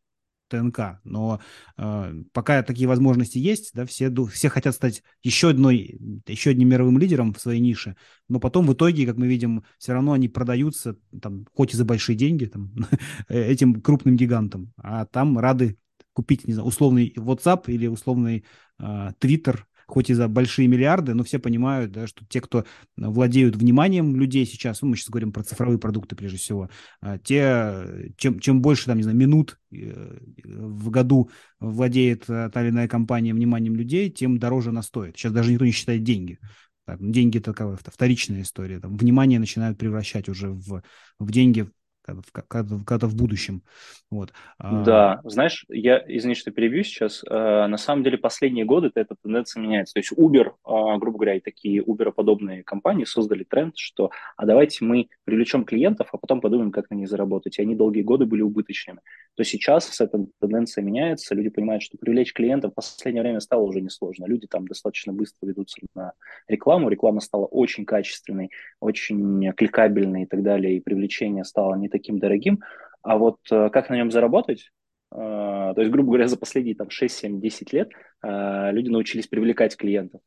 ТНК. Но э, пока такие возможности есть, да, все, все хотят стать еще, одной, еще одним мировым лидером в своей нише, но потом в итоге, как мы видим, все равно они продаются, там, хоть и за большие деньги, там, этим крупным гигантам, а там рады купить, не знаю, условный WhatsApp или условный э, Twitter хоть и за большие миллиарды, но все понимают, да, что те, кто владеют вниманием людей сейчас, ну, мы сейчас говорим про цифровые продукты прежде всего, а, те, чем, чем больше, там, не знаю, минут э, в году владеет э, та или иная компания вниманием людей, тем дороже она стоит. Сейчас даже никто не считает деньги. Так, деньги это вторичная история. Там, внимание начинают превращать уже в, в деньги когда-то, когда в будущем. Вот. А, да, знаешь, я, извини, что перебью сейчас, э, на самом деле последние годы эта тенденция меняется. То есть Uber, э, грубо говоря, и такие Uber-подобные компании создали тренд, что а давайте мы привлечем клиентов, а потом подумаем, как на них заработать. И они долгие годы были убыточными. То сейчас эта тенденция меняется, люди понимают, что привлечь клиентов в последнее время стало уже несложно. Люди там достаточно быстро ведутся на рекламу, реклама стала очень качественной, очень кликабельной и так далее, и привлечение стало не таким дорогим. А вот э, как на нем заработать? Э, то есть, грубо говоря, за последние там, 6, 7, 10 лет э, люди научились привлекать клиентов,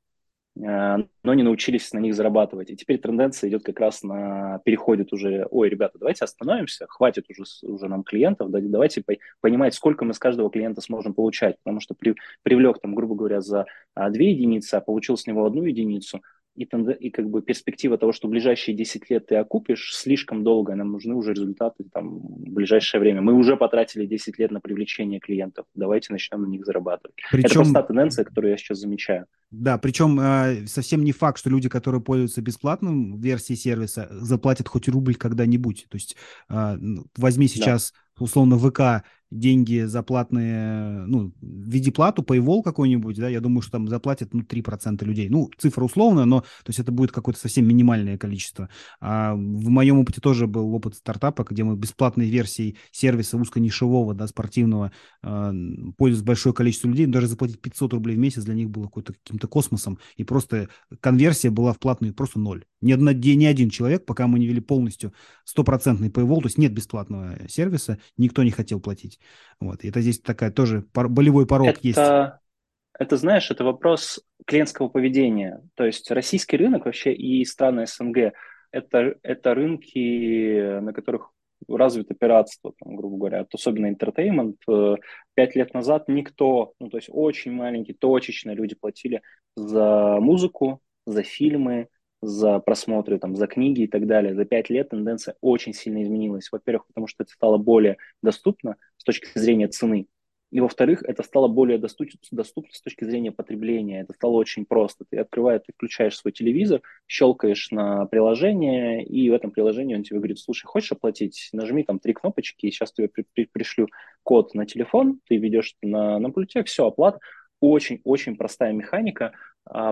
но не научились на них зарабатывать. И теперь тенденция идет как раз на переходит уже, ой, ребята, давайте остановимся, хватит уже, уже нам клиентов, давайте понимать, сколько мы с каждого клиента сможем получать, потому что при, привлек там, грубо говоря, за 2 единицы, а получил с него одну единицу, и, и как бы перспектива того, что в ближайшие 10 лет ты окупишь, слишком долго, нам нужны уже результаты там, в ближайшее время. Мы уже потратили 10 лет на привлечение клиентов, давайте начнем на них зарабатывать. Причем... Это просто тенденция, которую я сейчас замечаю. Да, причем э, совсем не факт, что люди, которые пользуются бесплатным версией сервиса, заплатят хоть рубль когда-нибудь. То есть э, возьми сейчас да. условно ВК деньги заплатные, ну, в виде плату, Paywall какой-нибудь, да, я думаю, что там заплатят, ну, 3% людей. Ну, цифра условная, но, то есть это будет какое-то совсем минимальное количество. А в моем опыте тоже был опыт стартапа, где мы бесплатной версией сервиса узконишевого, да, спортивного, э, пользовались большое количество людей, даже заплатить 500 рублей в месяц для них было какой-то каким-то космосом, и просто конверсия была в платную просто ноль. Ни, одна, ни один человек, пока мы не вели полностью стопроцентный Paywall, то есть нет бесплатного сервиса, никто не хотел платить. Вот. И это здесь такая тоже болевой порог это, есть. Это, знаешь, это вопрос клиентского поведения. То есть российский рынок вообще и страны СНГ это, это рынки, на которых развито пиратство, там, грубо говоря, особенно entertainment. Э, пять лет назад никто, ну то есть очень маленькие, точечно люди платили за музыку, за фильмы, за просмотры, там, за книги и так далее. За пять лет тенденция очень сильно изменилась. Во-первых, потому что это стало более доступно с точки зрения цены. И во-вторых, это стало более доступно, доступно с точки зрения потребления. Это стало очень просто. Ты открываешь, ты включаешь свой телевизор, щелкаешь на приложение, и в этом приложении он тебе говорит, слушай, хочешь оплатить? Нажми там три кнопочки, и сейчас тебе при, при, пришлю код на телефон, ты ведешь на, на пульте, все, оплата. Очень-очень простая механика,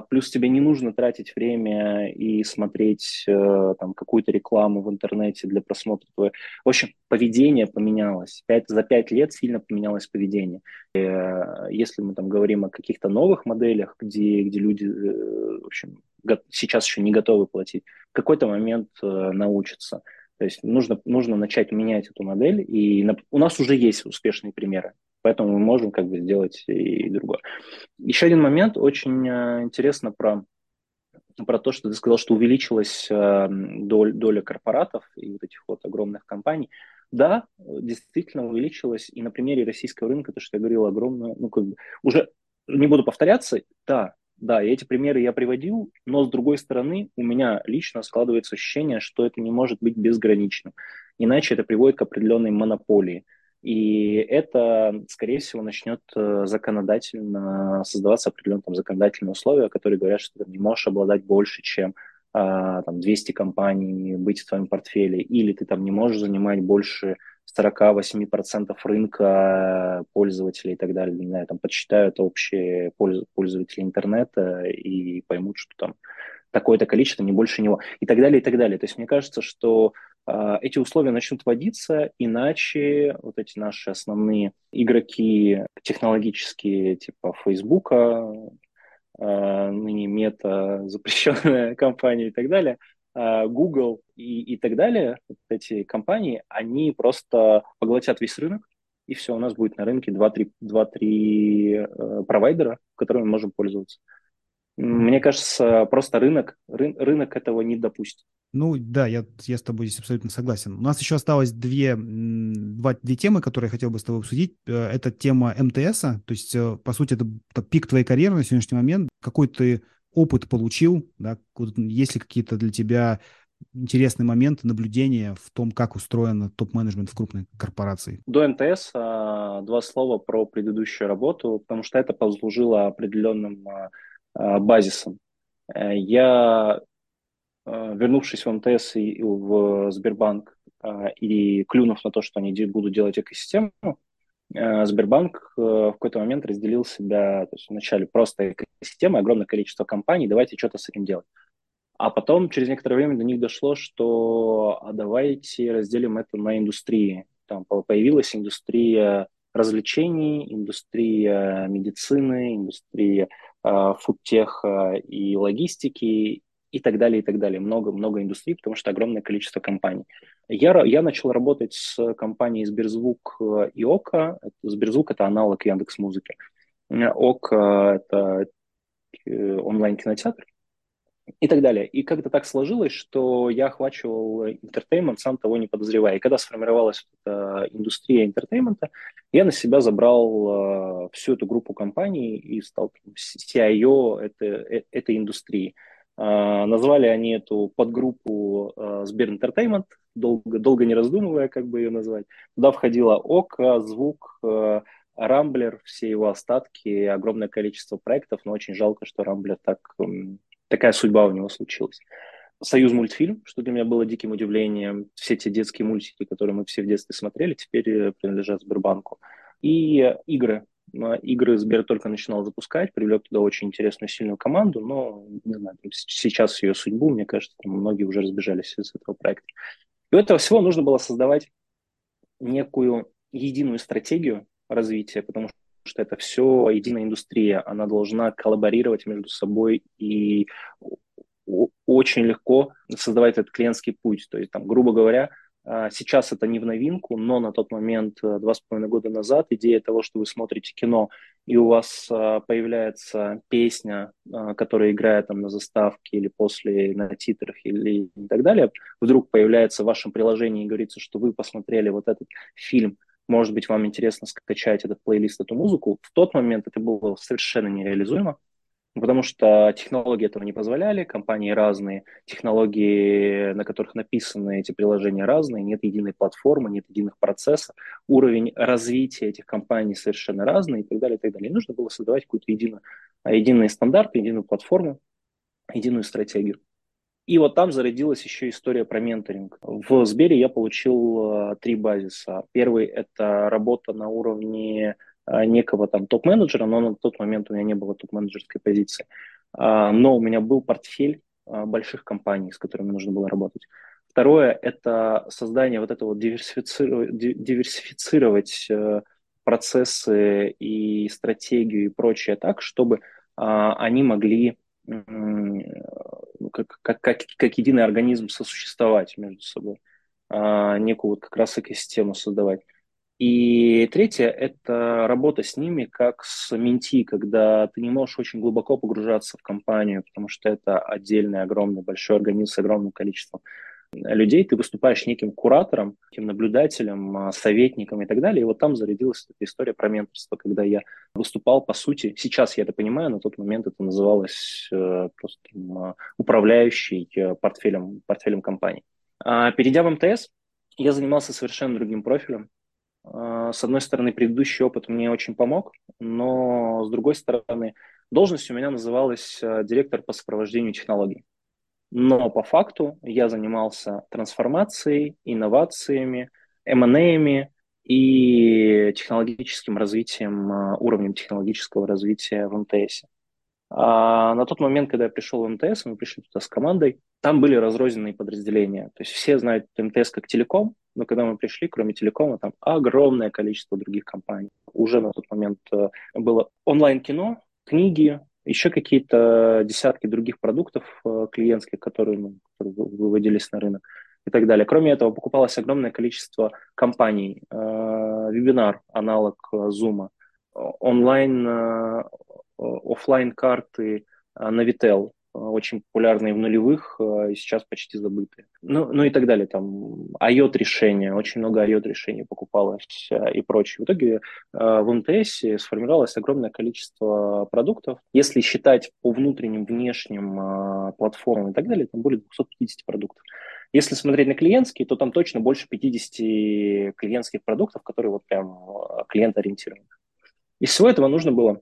плюс тебе не нужно тратить время и смотреть э, там какую-то рекламу в интернете для просмотра. В общем, поведение поменялось. Пять, за пять лет сильно поменялось поведение. И, э, если мы там говорим о каких-то новых моделях, где, где люди, э, в общем, сейчас еще не готовы платить, в какой-то момент научатся. То есть нужно, нужно начать менять эту модель, и на, у нас уже есть успешные примеры, поэтому мы можем как бы сделать и другое. Еще один момент, очень э, интересно про, про то, что ты сказал, что увеличилась э, доля, доля корпоратов и вот этих вот огромных компаний. Да, действительно увеличилась, и на примере российского рынка, то, что я говорил, огромное, ну, как бы, уже не буду повторяться, да, да, и эти примеры я приводил, но с другой стороны, у меня лично складывается ощущение, что это не может быть безграничным. Иначе это приводит к определенной монополии. И это, скорее всего, начнет э, законодательно создаваться определенные там, законодательные условия, которые говорят, что ты не можешь обладать больше, чем а, там, 200 компаний быть в твоем портфеле, или ты там не можешь занимать больше 48% рынка пользователей и так далее. Не знаю, там подсчитают общие пользователи интернета и поймут, что там такое-то количество, не больше него, и так далее, и так далее. То есть мне кажется, что э, эти условия начнут вводиться, иначе вот эти наши основные игроки технологические, типа Фейсбука, Э, ныне Мета, запрещенная компания и так далее, э, Google и, и так далее, вот эти компании, они просто поглотят весь рынок, и все, у нас будет на рынке 2-3 э, провайдера, которыми мы можем пользоваться. Мне кажется, просто рынок, ры, рынок этого не допустит. Ну да, я, я с тобой здесь абсолютно согласен. У нас еще осталось две, два, две темы, которые я хотел бы с тобой обсудить. Э, это тема МТС, то есть, э, по сути, это, это пик твоей карьеры на сегодняшний момент. Какой ты опыт получил, да? есть ли какие-то для тебя интересные моменты, наблюдения в том, как устроен топ-менеджмент в крупной корпорации? До МТС а, два слова про предыдущую работу, потому что это послужило определенным а, базисом. Э, я, а, вернувшись в МТС и в Сбербанк и клюнув на то, что они будут делать экосистему, Сбербанк э, в какой-то момент разделил себя, то есть вначале просто экосистема, огромное количество компаний, давайте что-то с этим делать. А потом через некоторое время до них дошло, что а давайте разделим это на индустрии. Там появилась индустрия развлечений, индустрия медицины, индустрия Э, фудтеха и логистики и так далее, и так далее. Много-много индустрий, потому что огромное количество компаний. Я, я начал работать с компанией Сберзвук э, и Okko. Сберзвук – это аналог Яндекс Музыки. Okko – это э, онлайн-кинотеатр и так далее. И как-то так сложилось, что я охвачивал entertainment, сам того не подозревая. И когда сформировалась эта индустрия entertainment а, я на себя забрал э, всю эту группу компаний и стал CIO это, э, этой индустрии. Э, назвали они эту подгруппу э, Сбер Entertainment, долго, долго не раздумывая, как бы ее назвать. Туда входила ОК, Звук, э, Рамблер, все его остатки, огромное количество проектов, но очень жалко, что Рамблер так такая судьба у него случилась. Союз мультфильм, что для меня было диким удивлением. Все те детские мультики, которые мы все в детстве смотрели, теперь э, принадлежат Сбербанку. И игры. Игры Сбер только начинал запускать, привлек туда очень интересную, сильную команду, но, не знаю, сейчас ее судьбу, мне кажется, многие уже разбежались из этого проекта. И у этого всего нужно было создавать некую единую стратегию развития, потому что это все единая индустрия, она должна коллаборировать между собой и очень легко создавать этот клиентский путь. То есть, там, грубо говоря, а, сейчас это не в новинку, но на тот момент, э, два с половиной года назад, идея того, что вы смотрите кино, и у вас а, появляется песня, а, которая играет там на заставке или после на титрах или и так далее, вдруг появляется в вашем приложении и говорится, что вы посмотрели вот этот фильм – может быть, вам интересно скачать этот плейлист, эту музыку. В тот момент это было совершенно нереализуемо, потому что технологии этого не позволяли, компании разные, технологии, на которых написаны эти приложения разные, нет единой платформы, нет единых процессов, уровень развития этих компаний совершенно разный и так далее, и так далее. И нужно было создавать какую-то единую, единый стандарт, единую платформу, единую стратегию. И вот там зародилась еще история про менторинг. В Сбере я получил э, три базиса. Первый – это работа на уровне некого там топ-менеджера, но на тот момент у меня не было топ-менеджерской позиции. А, но у меня был портфель э, больших компаний, с которыми нужно было работать. Второе – это создание вот этого диверсифицировать, диверсифицировать процессы и стратегию и прочее так, чтобы они могли как, как, как, как единый организм сосуществовать между собой, а, некую вот как раз экосистему создавать. И третье – это работа с ними как с менти, когда ты не можешь очень глубоко погружаться в компанию, потому что это отдельный, огромный, большой организм с огромным количеством людей, ты выступаешь неким куратором, неким наблюдателем, а, советником и так далее. И вот там зарядилась эта история про менторство, когда я выступал, по сути, сейчас я это понимаю, на тот момент это называлось э, просто э, управляющий э, портфелем, портфелем компании. А, перейдя в МТС, я занимался совершенно другим профилем. А, с одной стороны, предыдущий опыт мне очень помог, но с другой стороны, должность у меня называлась э, директор по сопровождению технологий. Но по факту я занимался трансформацией, инновациями, M&A и технологическим развитием, а, уровнем технологического развития в МТС. А на тот момент, когда я пришел в МТС, мы пришли туда с командой, там были разрозненные подразделения. То есть все знают МТС как телеком, но когда мы пришли, кроме телекома, там огромное количество других компаний. Уже на тот момент э, было онлайн-кино, книги, еще какие-то десятки других продуктов э, клиентских, которые, ну, которые выводились на рынок и так далее. Кроме этого, покупалось огромное количество компаний. Э, вебинар, аналог Zoom, онлайн, офлайн карты Navitel, очень популярные в нулевых и сейчас почти забытые. Ну, ну и так далее. Там IOT решения, очень много IOT решений покупалось и прочее. В итоге в МТС сформировалось огромное количество продуктов. Если считать по внутренним, внешним платформам и так далее, там более 250 продуктов. Если смотреть на клиентские, то там точно больше 50 клиентских продуктов, которые вот прям клиент-ориентированы. Из всего этого нужно было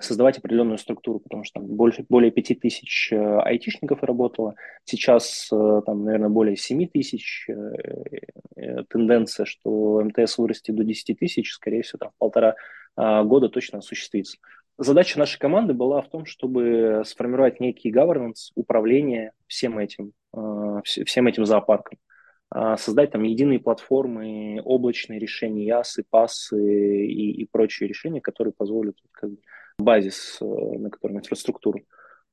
создавать определенную структуру, потому что там больше, более 5 тысяч э, айтишников работало, сейчас э, там, наверное, более 7 тысяч, э, тенденция, что МТС вырастет до 10 тысяч, скорее всего, там, полтора а, года точно осуществится. Задача нашей команды была в том, чтобы сформировать некий governance, управление всем этим, всем этим зоопарком а, создать там единые платформы, облачные решения, ясы, пасы и, и прочие решения, которые позволят как бы, базис, э, на котором инфраструктуру,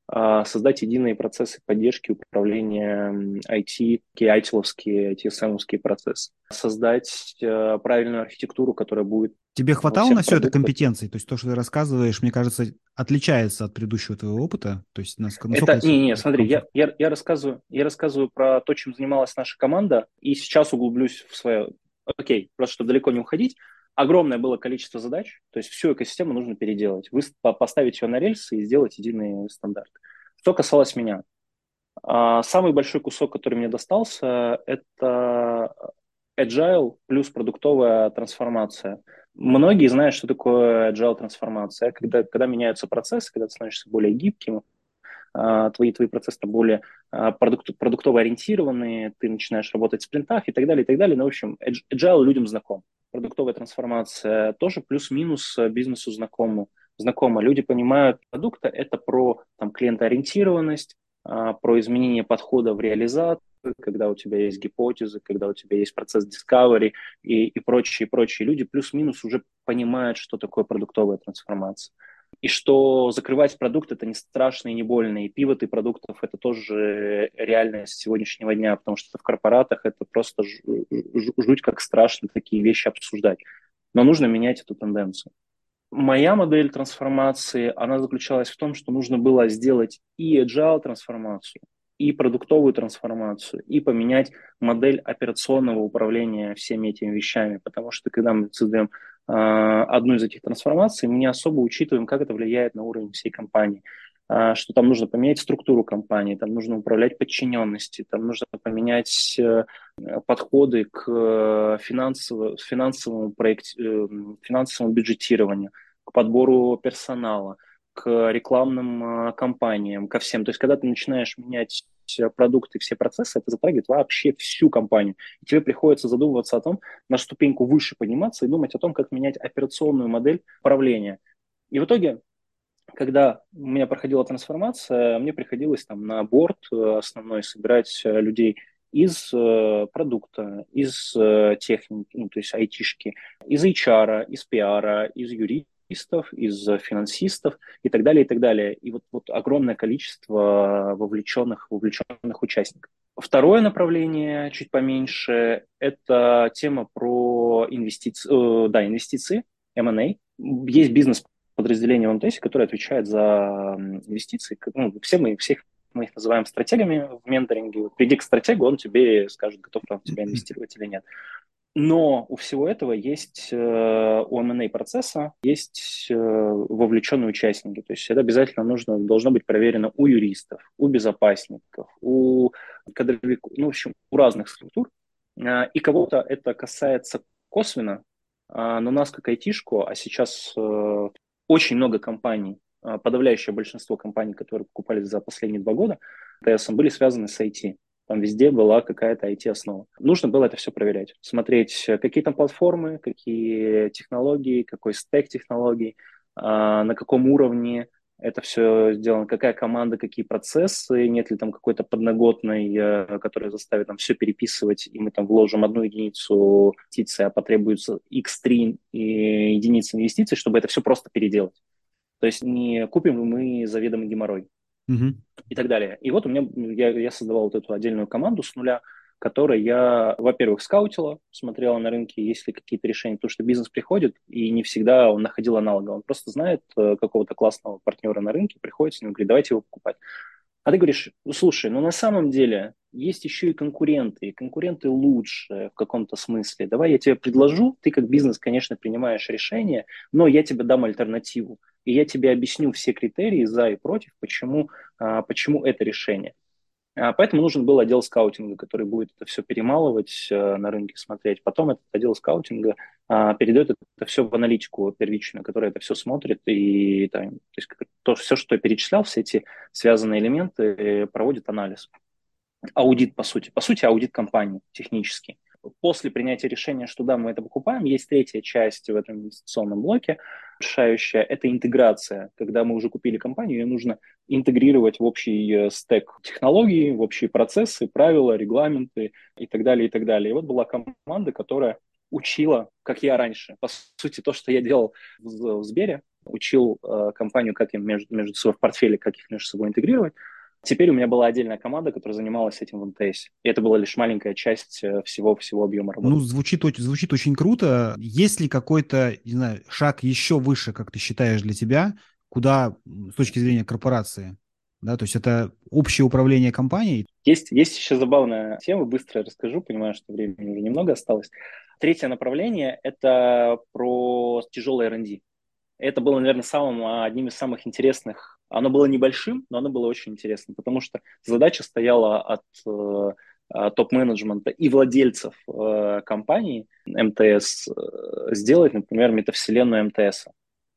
а создать единые процессы поддержки управления IT, IT-ловские, ITSM-овские процессы, создать э, правильную архитектуру, которая будет... Тебе хватало на все это компетенций? То есть то, что ты рассказываешь, мне кажется, отличается от предыдущего твоего опыта? То есть насколько... Это, не, не, смотри, я, я, я, рассказываю, я рассказываю про то, чем занималась наша команда, и сейчас углублюсь в свое... Окей, просто чтобы далеко не уходить, огромное было количество задач, то есть всю экосистему нужно переделать, вы, поставить ее на рельсы и сделать единый стандарт. Что касалось меня, а, самый большой кусок, который мне достался, это agile плюс продуктовая трансформация. Многие знают, что такое agile трансформация, когда, когда меняются процессы, когда ты становишься более гибким, а, твои, твои процессы более а, продукт, продуктово ориентированные, ты начинаешь работать в спринтах и так далее, и так далее. Ну, в общем, agile людям знаком продуктовая трансформация тоже плюс-минус э, бизнесу знакомо. знакомо. Люди понимают, продукта – это про там, клиентоориентированность, а, про изменение подхода в реализацию, когда у тебя есть гипотезы, когда у тебя есть процесс discovery и, и прочие, прочие. Люди плюс-минус уже понимают, что такое продуктовая трансформация и что закрывать продукт это не страшно и не больно, и пивоты продуктов это тоже реальность сегодняшнего дня, потому что в корпоратах это просто жуть как страшно такие вещи обсуждать. Но нужно менять эту тенденцию. Моя модель трансформации, она заключалась в том, что нужно было сделать и agile трансформацию, и продуктовую трансформацию, и поменять модель операционного управления всеми этими вещами, потому что когда мы создаем одну из этих трансформаций, мы не особо учитываем, как это влияет на уровень всей компании а, что там нужно поменять структуру компании, там нужно управлять подчиненностью, там нужно поменять э, подходы к э, финансовому, финансовому, проект, э, финансовому бюджетированию, к подбору персонала, к рекламным кампаниям, ко всем. То есть, когда ты начинаешь менять продукты, все процессы, это затрагивает вообще всю компанию. И тебе приходится задумываться о том, на ступеньку выше подниматься и думать о том, как менять операционную модель управления. И в итоге, когда у меня проходила трансформация, мне приходилось там на борт э, основной собирать э, людей из э, продукта, из э, техники, ну, то есть айтишки, из HR, из пиара, из юридики, юристов, из финансистов и так далее, и так далее. И вот, вот огромное количество вовлеченных, вовлеченных участников. Второе направление, чуть поменьше, это тема про инвестиции, э, да, инвестиции, M&A. Есть бизнес подразделение в МТС, которое отвечает за инвестиции. Ну, все мы, всех мы их называем стратегами в менторинге. Приди к стратегу, он тебе скажет, готов он в тебя инвестировать или нет. Но у всего этого есть э, у M&A процесса есть э, вовлеченные участники. То есть это обязательно нужно, должно быть проверено у юристов, у безопасников, у кадровиков, ну, в общем, у разных структур. Э, и кого-то это касается косвенно, а, но нас как айтишку, а сейчас очень много компаний, подавляющее большинство компаний, которые покупались за последние два года, ТСМ, были связаны с IT. Там везде была какая-то IT-основа. Нужно было это все проверять, смотреть, э, какие там платформы, какие технологии, какой стек технологий, а, на каком уровне это все сделано, какая команда, какие процессы, нет ли там какой-то подноготной, э, которая заставит нам все переписывать, и мы там вложим одну единицу инвестиции, а потребуется x3 единиц инвестиций, чтобы это все просто переделать. То есть не купим мы заведомый геморрой угу. и так далее. И вот у меня, я, я создавал вот эту отдельную команду с нуля, которой я, во-первых, скаутила, смотрела на рынке, есть ли какие-то решения, потому что бизнес приходит, и не всегда он находил аналога. Он просто знает э, какого-то классного партнера на рынке, приходит с ним, говорит, давайте его покупать. А ты говоришь, ну, слушай, ну на самом деле есть еще и конкуренты, и конкуренты лучше в каком-то смысле. Давай я тебе предложу, ты как бизнес, конечно, принимаешь решение, но я тебе дам альтернативу, и я тебе объясню все критерии за и против, почему, а, почему это решение. А, поэтому нужен был отдел скаутинга, который будет это все перемалывать э, на рынке, смотреть. Потом этот отдел скаутинга а, передает это все в аналитику первичную, которая это все смотрит и там, то есть то, все, что я перечислял, все эти связанные элементы, проводит анализ. Аудит, по сути. По сути, аудит компании технический после принятия решения, что да, мы это покупаем, есть третья часть в этом инвестиционном блоке, решающая, это интеграция. Когда мы уже купили компанию, ее нужно интегрировать в общий э, стек технологий, в общие процессы, правила, регламенты и так далее, и так далее. И вот была команда, которая учила, как я раньше, по сути, то, что я делал в, в Сбере, учил э, компанию, как им между, между собой в портфеле, как их между собой интегрировать, Теперь у меня была отдельная команда, которая занималась этим в МТС. И это была лишь маленькая часть всего-всего э, объема работы. Ну, звучит, звучит очень круто. Есть ли какой-то, не знаю, шаг еще выше, как ты считаешь, для тебя, куда с точки зрения корпорации? Да, то есть это общее управление компанией? Есть, есть еще забавная тема, быстро расскажу, понимаю, что времени уже немного осталось. Третье направление – это про тяжелый R&D. Это было, наверное, самым, одним из самых интересных оно было небольшим, но оно было очень интересно, потому что задача стояла от э топ-менеджмента и владельцев э, компании МТС э, сделать, например, метавселенную МТС.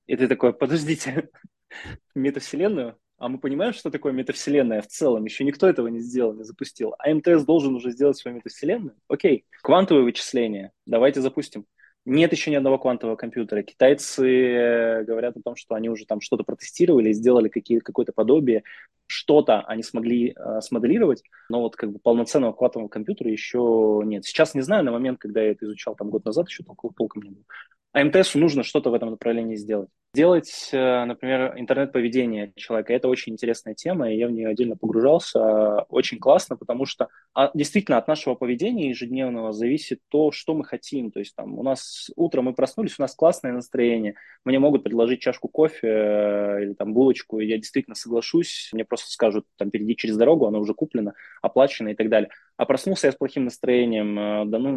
И ты такой, подождите, метавселенную? А мы понимаем, что такое метавселенная в целом. Еще никто этого не сделал, не запустил. А МТС должен уже сделать свою метавселенную? Окей. Квантовые вычисления. Давайте запустим. Нет еще ни одного квантового компьютера. Китайцы э, говорят о том, что они уже там что-то протестировали, сделали какие, какое-то подобие, что-то они смогли э, смоделировать, но вот как бы полноценного квантового компьютера еще нет. Сейчас не знаю, на момент, когда я это изучал там год назад, еще толком, толком не было. А МТСу нужно что-то в этом направлении сделать. Делать, э, например, интернет-поведение человека – это очень интересная тема, и я в нее отдельно погружался. Очень классно, потому что а, действительно от нашего поведения ежедневного зависит то, что мы хотим. То есть там у нас утром мы проснулись, у нас классное настроение, мне могут предложить чашку кофе э, или там булочку, и я действительно соглашусь, мне просто скажут, там, перейди через дорогу, она уже куплена, оплачена и так далее. А проснулся я с плохим настроением, э, да ну,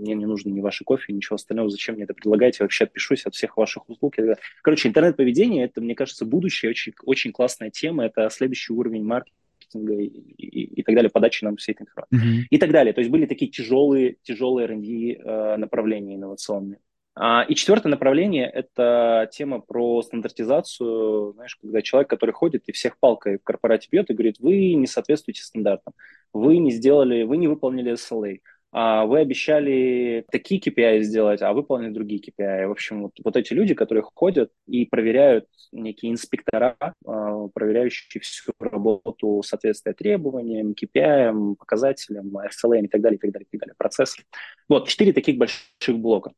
мне не нужно ни ваши кофе, ничего остального, зачем мне это предлагаете, вообще отпишусь от всех ваших услуг. Короче, интернет-поведение – это, мне кажется, будущее, очень, очень классная тема, это следующий уровень маркетинга и, и, и так далее, подачи нам всей этой информации. Mm-hmm. И так далее. То есть были такие тяжелые, тяжелые R&D э, направления инновационные. А, и четвертое направление – это тема про стандартизацию, знаешь, когда человек, который ходит и всех палкой в корпорате бьет и говорит, вы не соответствуете стандартам, вы не сделали, вы не выполнили SLA, вы обещали такие KPI сделать, а выполнили другие KPI. В общем, вот, вот эти люди, которые ходят и проверяют, некие инспектора, а, проверяющие всю работу соответствия требованиям, KPI, показателям, SLA и так далее, и так далее, и так далее, процессы. Вот, четыре таких больших блока.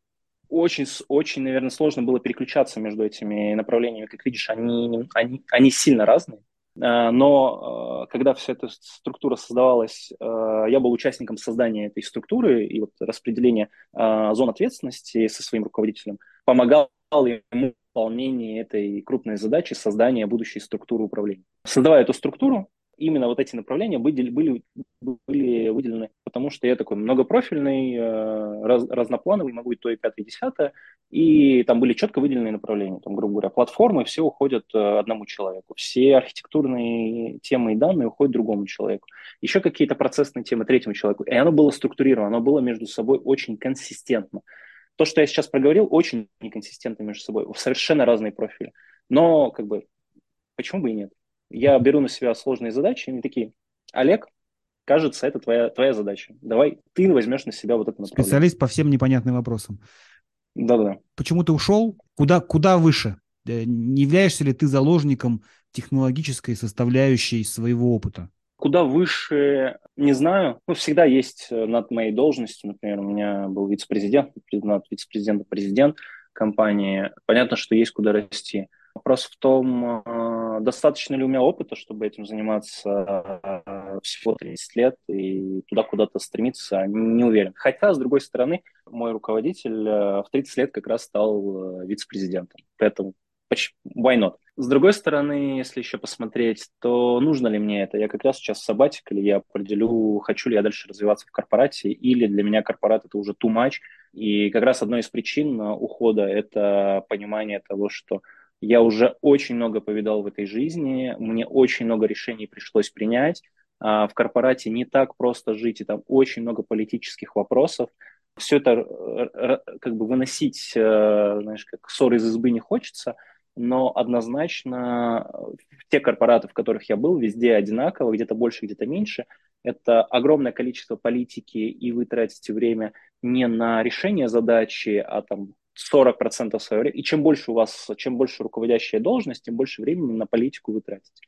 очень, очень, наверное, сложно было переключаться между этими направлениями. Как видишь, они, они, они сильно разные. А, но а, когда вся эта структура создавалась, а, я был участником создания этой структуры и вот распределения зон ответственности со своим руководителем, помогал ему выполнении этой крупной задачи создания будущей структуры управления. Создавая эту структуру, именно вот эти направления были, были, были выделены, потому что я такой многопрофильный, э, раз, разноплановый, могу и то, и пятое, и десятое, и там были четко выделенные направления, там, грубо говоря, платформы, все уходят э, одному человеку, все архитектурные темы и данные уходят другому человеку, еще какие-то процессные темы третьему человеку, и оно было структурировано, оно было между собой очень консистентно. То, что я сейчас проговорил, очень неконсистентно между собой, совершенно разные профили. Но, как бы, почему бы и нет? Я беру на себя сложные задачи, и они такие, Олег, кажется, это твоя, твоя задача. Давай ты возьмешь на себя вот это направление. Специалист по всем непонятным вопросам. Да-да. Почему ты ушел? Куда, куда выше? Э, не являешься ли ты заложником технологической составляющей своего опыта? Куда выше, не знаю. Ну, всегда есть э, над моей должностью, например, у меня был вице-президент, над вице-президента президент компании. Понятно, что есть куда расти. Вопрос в том, э, достаточно ли у меня опыта, чтобы этим заниматься э, всего 30 лет и туда куда-то стремиться, не уверен. Хотя, с другой стороны, мой руководитель э, в 30 лет как раз стал вице-президентом. Поэтому why not? С другой стороны, если еще посмотреть, то нужно ли мне это? Я как раз сейчас сабатик, или я определю, хочу ли я дальше развиваться в корпорате, или для меня корпорат это уже too much. И как раз одной из причин ухода это понимание того, что я уже очень много повидал в этой жизни, мне очень много решений пришлось принять. А, в корпорате не так просто жить, и там очень много политических вопросов. Все это как бы выносить, э, знаешь, как ссор из избы не хочется, но однозначно те корпораты, в которых я был, везде одинаково, где-то больше, где-то меньше. Это огромное количество политики, и вы тратите время не на решение задачи, а там 40% своего времени. И чем больше у вас, чем больше руководящая должность, тем больше времени на политику вы тратите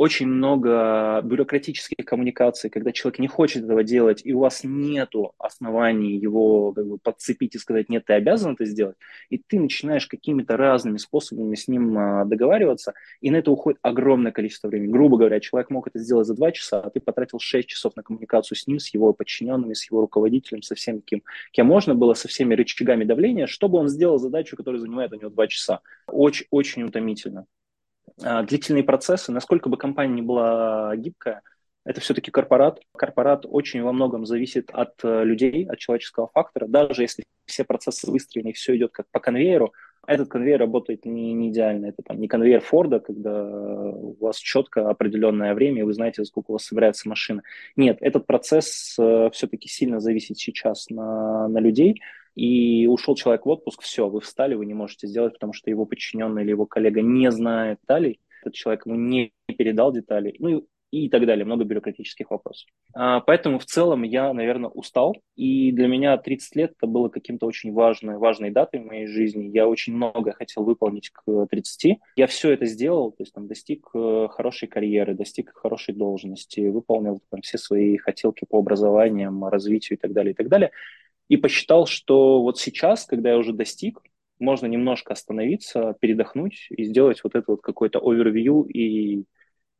очень много бюрократических коммуникаций, когда человек не хочет этого делать, и у вас нет оснований его как бы, подцепить и сказать, нет, ты обязан это сделать, и ты начинаешь какими-то разными способами с ним а, договариваться, и на это уходит огромное количество времени. Грубо говоря, человек мог это сделать за два часа, а ты потратил 6 часов на коммуникацию с ним, с его подчиненными, с его руководителем, со всем кем, кем можно было, со всеми рычагами давления, чтобы он сделал задачу, которая занимает у него два часа. Очень, очень утомительно. А, длительные процессы, насколько бы компания не была гибкая, это все-таки корпорат. Корпорат очень во многом зависит от э, людей, от человеческого фактора. Даже если все процессы выстроены и все идет как по конвейеру, этот конвейер работает не, не идеально. Это там не конвейер Форда, когда у вас четко определенное время, и вы знаете, сколько у вас собирается машина. Нет, этот процесс э, все-таки сильно зависит сейчас на, на людей и ушел человек в отпуск, все, вы встали, вы не можете сделать, потому что его подчиненный или его коллега не знает деталей, этот человек ему не передал деталей, ну и, и так далее, много бюрократических вопросов. А, поэтому в целом я, наверное, устал, и для меня 30 лет это было каким-то очень важной, важной датой в моей жизни. Я очень много хотел выполнить к 30. Я все это сделал, то есть там достиг э, хорошей карьеры, достиг хорошей должности, выполнил там все свои хотелки по образованиям, развитию и так далее, и так далее и посчитал, что вот сейчас, когда я уже достиг, можно немножко остановиться, передохнуть и сделать вот это вот какой-то овервью и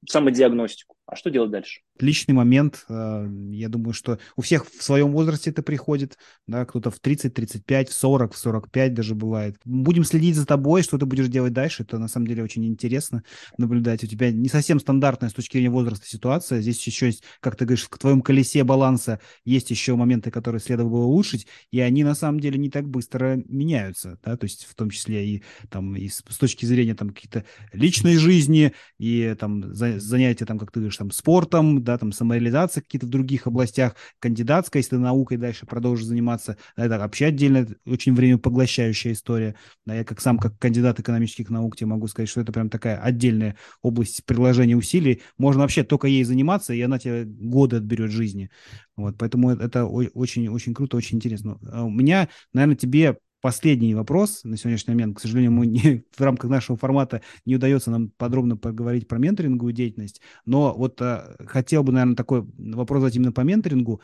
самодиагностику. А что делать дальше? Личный момент. Э, я думаю, что у всех в своем возрасте это приходит. Да, кто-то в 30, 35, в 40, в 45 даже бывает. Будем следить за тобой, что ты будешь делать дальше. Это на самом деле очень интересно наблюдать. У тебя не совсем стандартная с точки зрения возраста ситуация. Здесь еще есть, как ты говоришь, в твоем колесе баланса есть еще моменты, которые следовало бы улучшить, и они на самом деле не так быстро меняются. Да? То есть в том числе и, там, и с, точки зрения там, каких-то личной жизни, и там, за, занятия, там, как ты говоришь, там, спортом, да, там, самореализация какие-то в других областях, кандидатская, если ты наукой дальше продолжишь заниматься, да, это вообще отдельно очень время поглощающая история. Да, я как сам, как кандидат экономических наук, тебе могу сказать, что это прям такая отдельная область приложения усилий. Можно вообще только ей заниматься, и она тебе годы отберет жизни. Вот, поэтому это очень-очень круто, очень интересно. А у меня, наверное, тебе последний вопрос на сегодняшний момент. К сожалению, мы не, в рамках нашего формата не удается нам подробно поговорить про менторинговую деятельность, но вот а, хотел бы, наверное, такой вопрос задать именно по менторингу.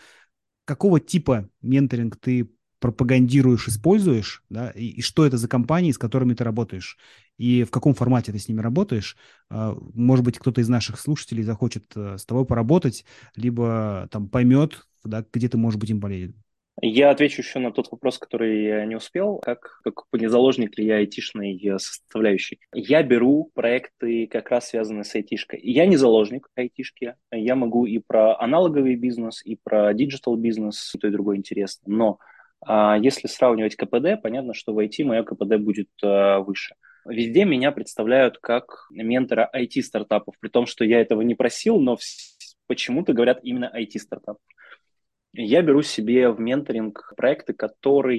Какого типа менторинг ты пропагандируешь, используешь, да, и, и что это за компании, с которыми ты работаешь, и в каком формате ты с ними работаешь. А, может быть, кто-то из наших слушателей захочет э, с тобой поработать, либо там поймет, да, где ты, может быть, им полезен. Я отвечу еще на тот вопрос, который я не успел, как, как не заложник ли я айтишной э, составляющей. Я беру проекты, как раз связанные с айтишкой. Я не заложник айтишки, я могу и про аналоговый бизнес, и про digital бизнес, и то и другое интересно. Но а, если сравнивать КПД, понятно, что в IT мое КПД будет а, выше. Везде меня представляют как ментора IT-стартапов, при том, что я этого не просил, но почему-то говорят именно IT-стартап я беру себе в менторинг проекты, которые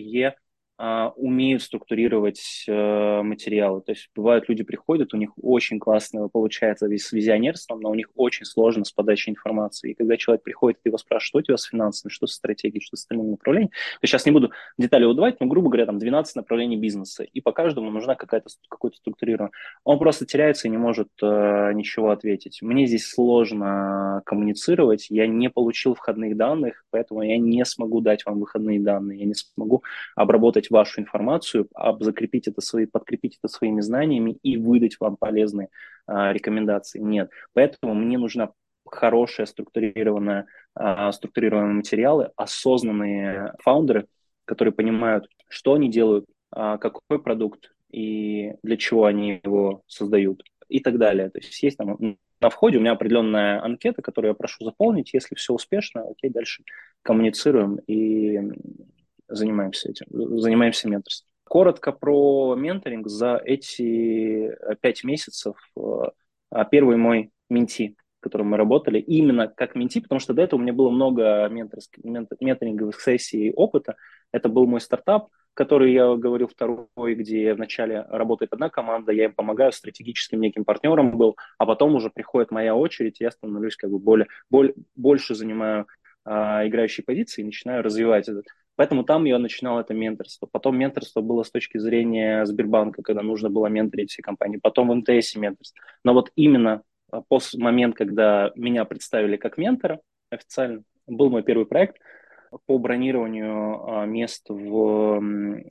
умеют структурировать а, материалы. То есть бывают люди приходят, у них очень классно получается с визионерством, но у них очень сложно с подачей информации. И когда человек приходит, ты его спрашиваешь, что у тебя с финансами, что с стратегией, что с остальными направлениями. Я сейчас не буду детали удавать, но, грубо говоря, там 12 направлений бизнеса, и по каждому нужна какая-то какой-то структурирование. Он просто теряется и не может э, ничего ответить. Мне здесь сложно коммуницировать, я не получил входных данных, поэтому я не смогу дать вам выходные данные, я не смогу обработать взять вашу информацию, закрепить это свои, подкрепить это своими знаниями и выдать вам полезные а, рекомендации. Нет. Поэтому мне нужна хорошая структурированная, а, структурированные материалы, осознанные фаундеры, которые понимают, что они делают, а, какой продукт и для чего они его создают и так далее. То есть есть там на входе у меня определенная анкета, которую я прошу заполнить. Если все успешно, окей, дальше коммуницируем и занимаемся этим, занимаемся менторством. Коротко про менторинг. За эти э, пять месяцев э, а первый мой менти, которым мы работали, именно как менти, потому что до этого у меня было много менторских, менторинговых сессий и опыта. Это был мой стартап, который я говорил второй, где вначале работает одна команда, я им помогаю, стратегическим неким партнером был, а потом уже приходит моя очередь, я становлюсь как бы более, более больше занимаю а, играющие позиции и начинаю развивать этот Поэтому там я начинал это менторство. Потом менторство было с точки зрения Сбербанка, когда нужно было менторить все компании. Потом в МТС менторство. Но вот именно а, после момент, когда меня представили как ментора официально, был мой первый проект по бронированию а, мест в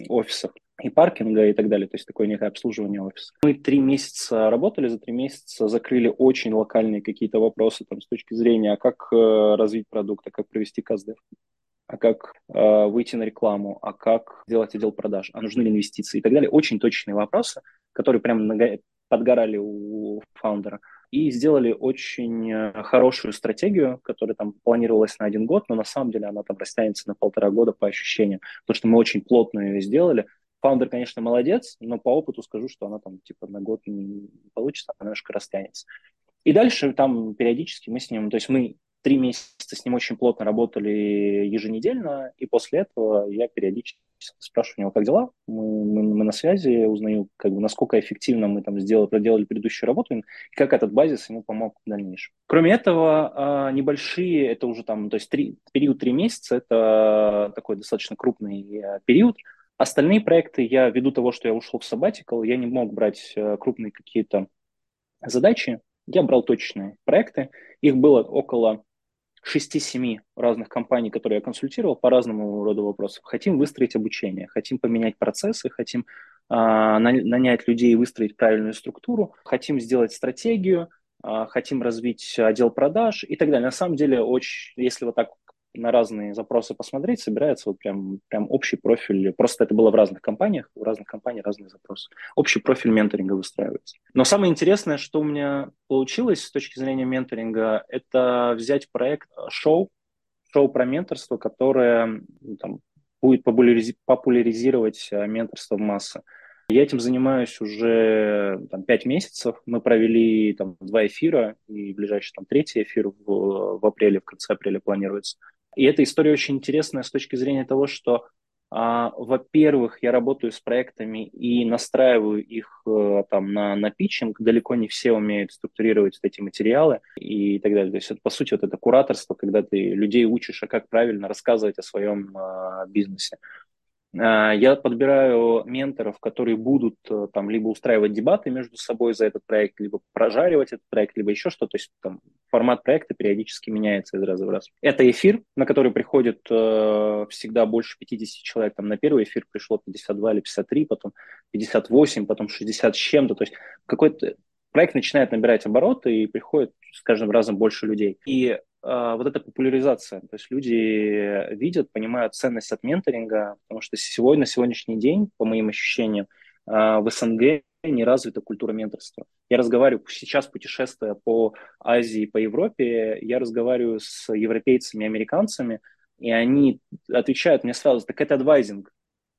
офисах и паркинга и так далее, то есть такое некое обслуживание офиса. Мы три месяца работали, за три месяца закрыли очень локальные какие-то вопросы там, с точки зрения, а как э, развить продукт, а как провести каздев а как э, выйти на рекламу, а как сделать отдел продаж, а нужны ли инвестиции и так далее. Очень точные вопросы, которые прям подгорали у фаундера. И сделали очень э, хорошую стратегию, которая там планировалась на один год, но на самом деле она там растянется на полтора года по ощущениям, потому что мы очень плотно ее сделали. Фаундер, конечно, молодец, но по опыту скажу, что она там типа на год не получится, она немножко растянется. И дальше там периодически мы с ним, то есть мы три месяца с ним очень плотно работали еженедельно, и после этого я периодически спрашиваю у него, как дела, мы, мы, мы на связи, узнаю, как бы, насколько эффективно мы там сделали, проделали предыдущую работу, и как этот базис ему помог в дальнейшем. Кроме этого, а, небольшие, это уже там, то есть три, период три месяца, это такой достаточно крупный э, период, Остальные проекты я, ввиду того, что я ушел в сабатикал, я не мог брать э, крупные какие-то задачи, я брал точечные проекты. Их было около 6-7 разных компаний, которые я консультировал по разному роду вопросов. Хотим выстроить обучение, хотим поменять процессы, хотим а, нанять людей и выстроить правильную структуру, хотим сделать стратегию, а, хотим развить отдел продаж и так далее. На самом деле, очень, если вот так на разные запросы посмотреть, собирается вот прям, прям общий профиль. Просто это было в разных компаниях, в разных компаниях разные запросы. Общий профиль менторинга выстраивается. Но самое интересное, что у меня получилось с точки зрения менторинга, это взять проект шоу, шоу про менторство, которое ну, там, будет популяризировать э, менторство в массы. Я этим занимаюсь уже там, 5 месяцев. Мы провели там, два эфира, и ближайший там, третий эфир в, в апреле, в конце апреля планируется. И эта история очень интересная с точки зрения того, что, а, во-первых, я работаю с проектами и настраиваю их а, там на, на питчинг. Далеко не все умеют структурировать вот эти материалы и так далее. То есть, это, по сути, вот это кураторство, когда ты людей учишь, а как правильно рассказывать о своем а, бизнесе. А, я подбираю менторов, которые будут э, там либо устраивать дебаты между собой за этот проект, либо прожаривать этот проект, либо еще что-то. То есть там формат проекта периодически меняется из раза в раз. Это эфир, на который приходит э, всегда больше 50 человек. Там на первый эфир пришло 52 или 53, потом 58, потом 60 с чем-то. То есть какой-то проект начинает набирать обороты и приходит с каждым разом больше людей. И вот эта популяризация. То есть люди видят, понимают ценность от менторинга, потому что сегодня, на сегодняшний день, по моим ощущениям, а, в СНГ не развита культура менторства. Я разговариваю сейчас, путешествуя по Азии, по Европе, я разговариваю с европейцами, американцами, и они отвечают мне сразу, так это адвайзинг.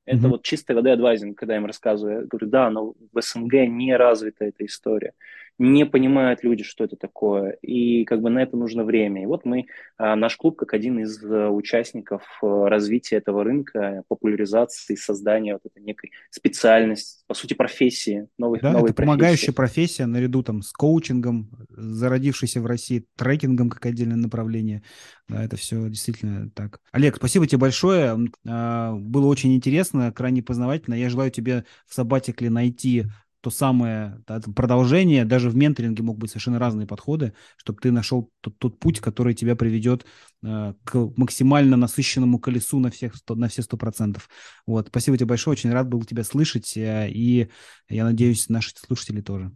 Это mm-hmm. вот чистой воды адвайзинг, когда я им рассказываю. Я говорю, да, но в СНГ не развита эта история не понимают люди, что это такое, и как бы на это нужно время. И вот мы, а, наш клуб, как один из э, участников э, развития этого рынка, популяризации, создания вот этой некой специальности, по сути, профессии, новой, да, новой это профессии. помогающая профессия наряду там с коучингом, зародившейся в России трекингом как отдельное направление. Да, это все действительно так. Олег, спасибо тебе большое. А, было очень интересно, крайне познавательно. Я желаю тебе в Сабатикле найти то самое да, продолжение, даже в менторинге могут быть совершенно разные подходы, чтобы ты нашел тот, тот путь, который тебя приведет э, к максимально насыщенному колесу на, всех 100, на все сто процентов. Вот, спасибо тебе большое, очень рад был тебя слышать, э, и я надеюсь, наши слушатели тоже.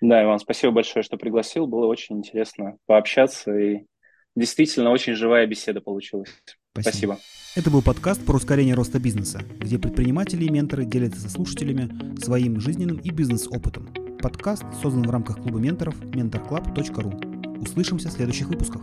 Да, Иван, спасибо большое, что пригласил, было очень интересно пообщаться, и действительно очень живая беседа получилась. Спасибо. Спасибо. Это был подкаст про ускорение роста бизнеса, где предприниматели и менторы делятся со слушателями своим жизненным и бизнес-опытом. Подкаст создан в рамках клуба менторов mentorclub.ru. Услышимся в следующих выпусках.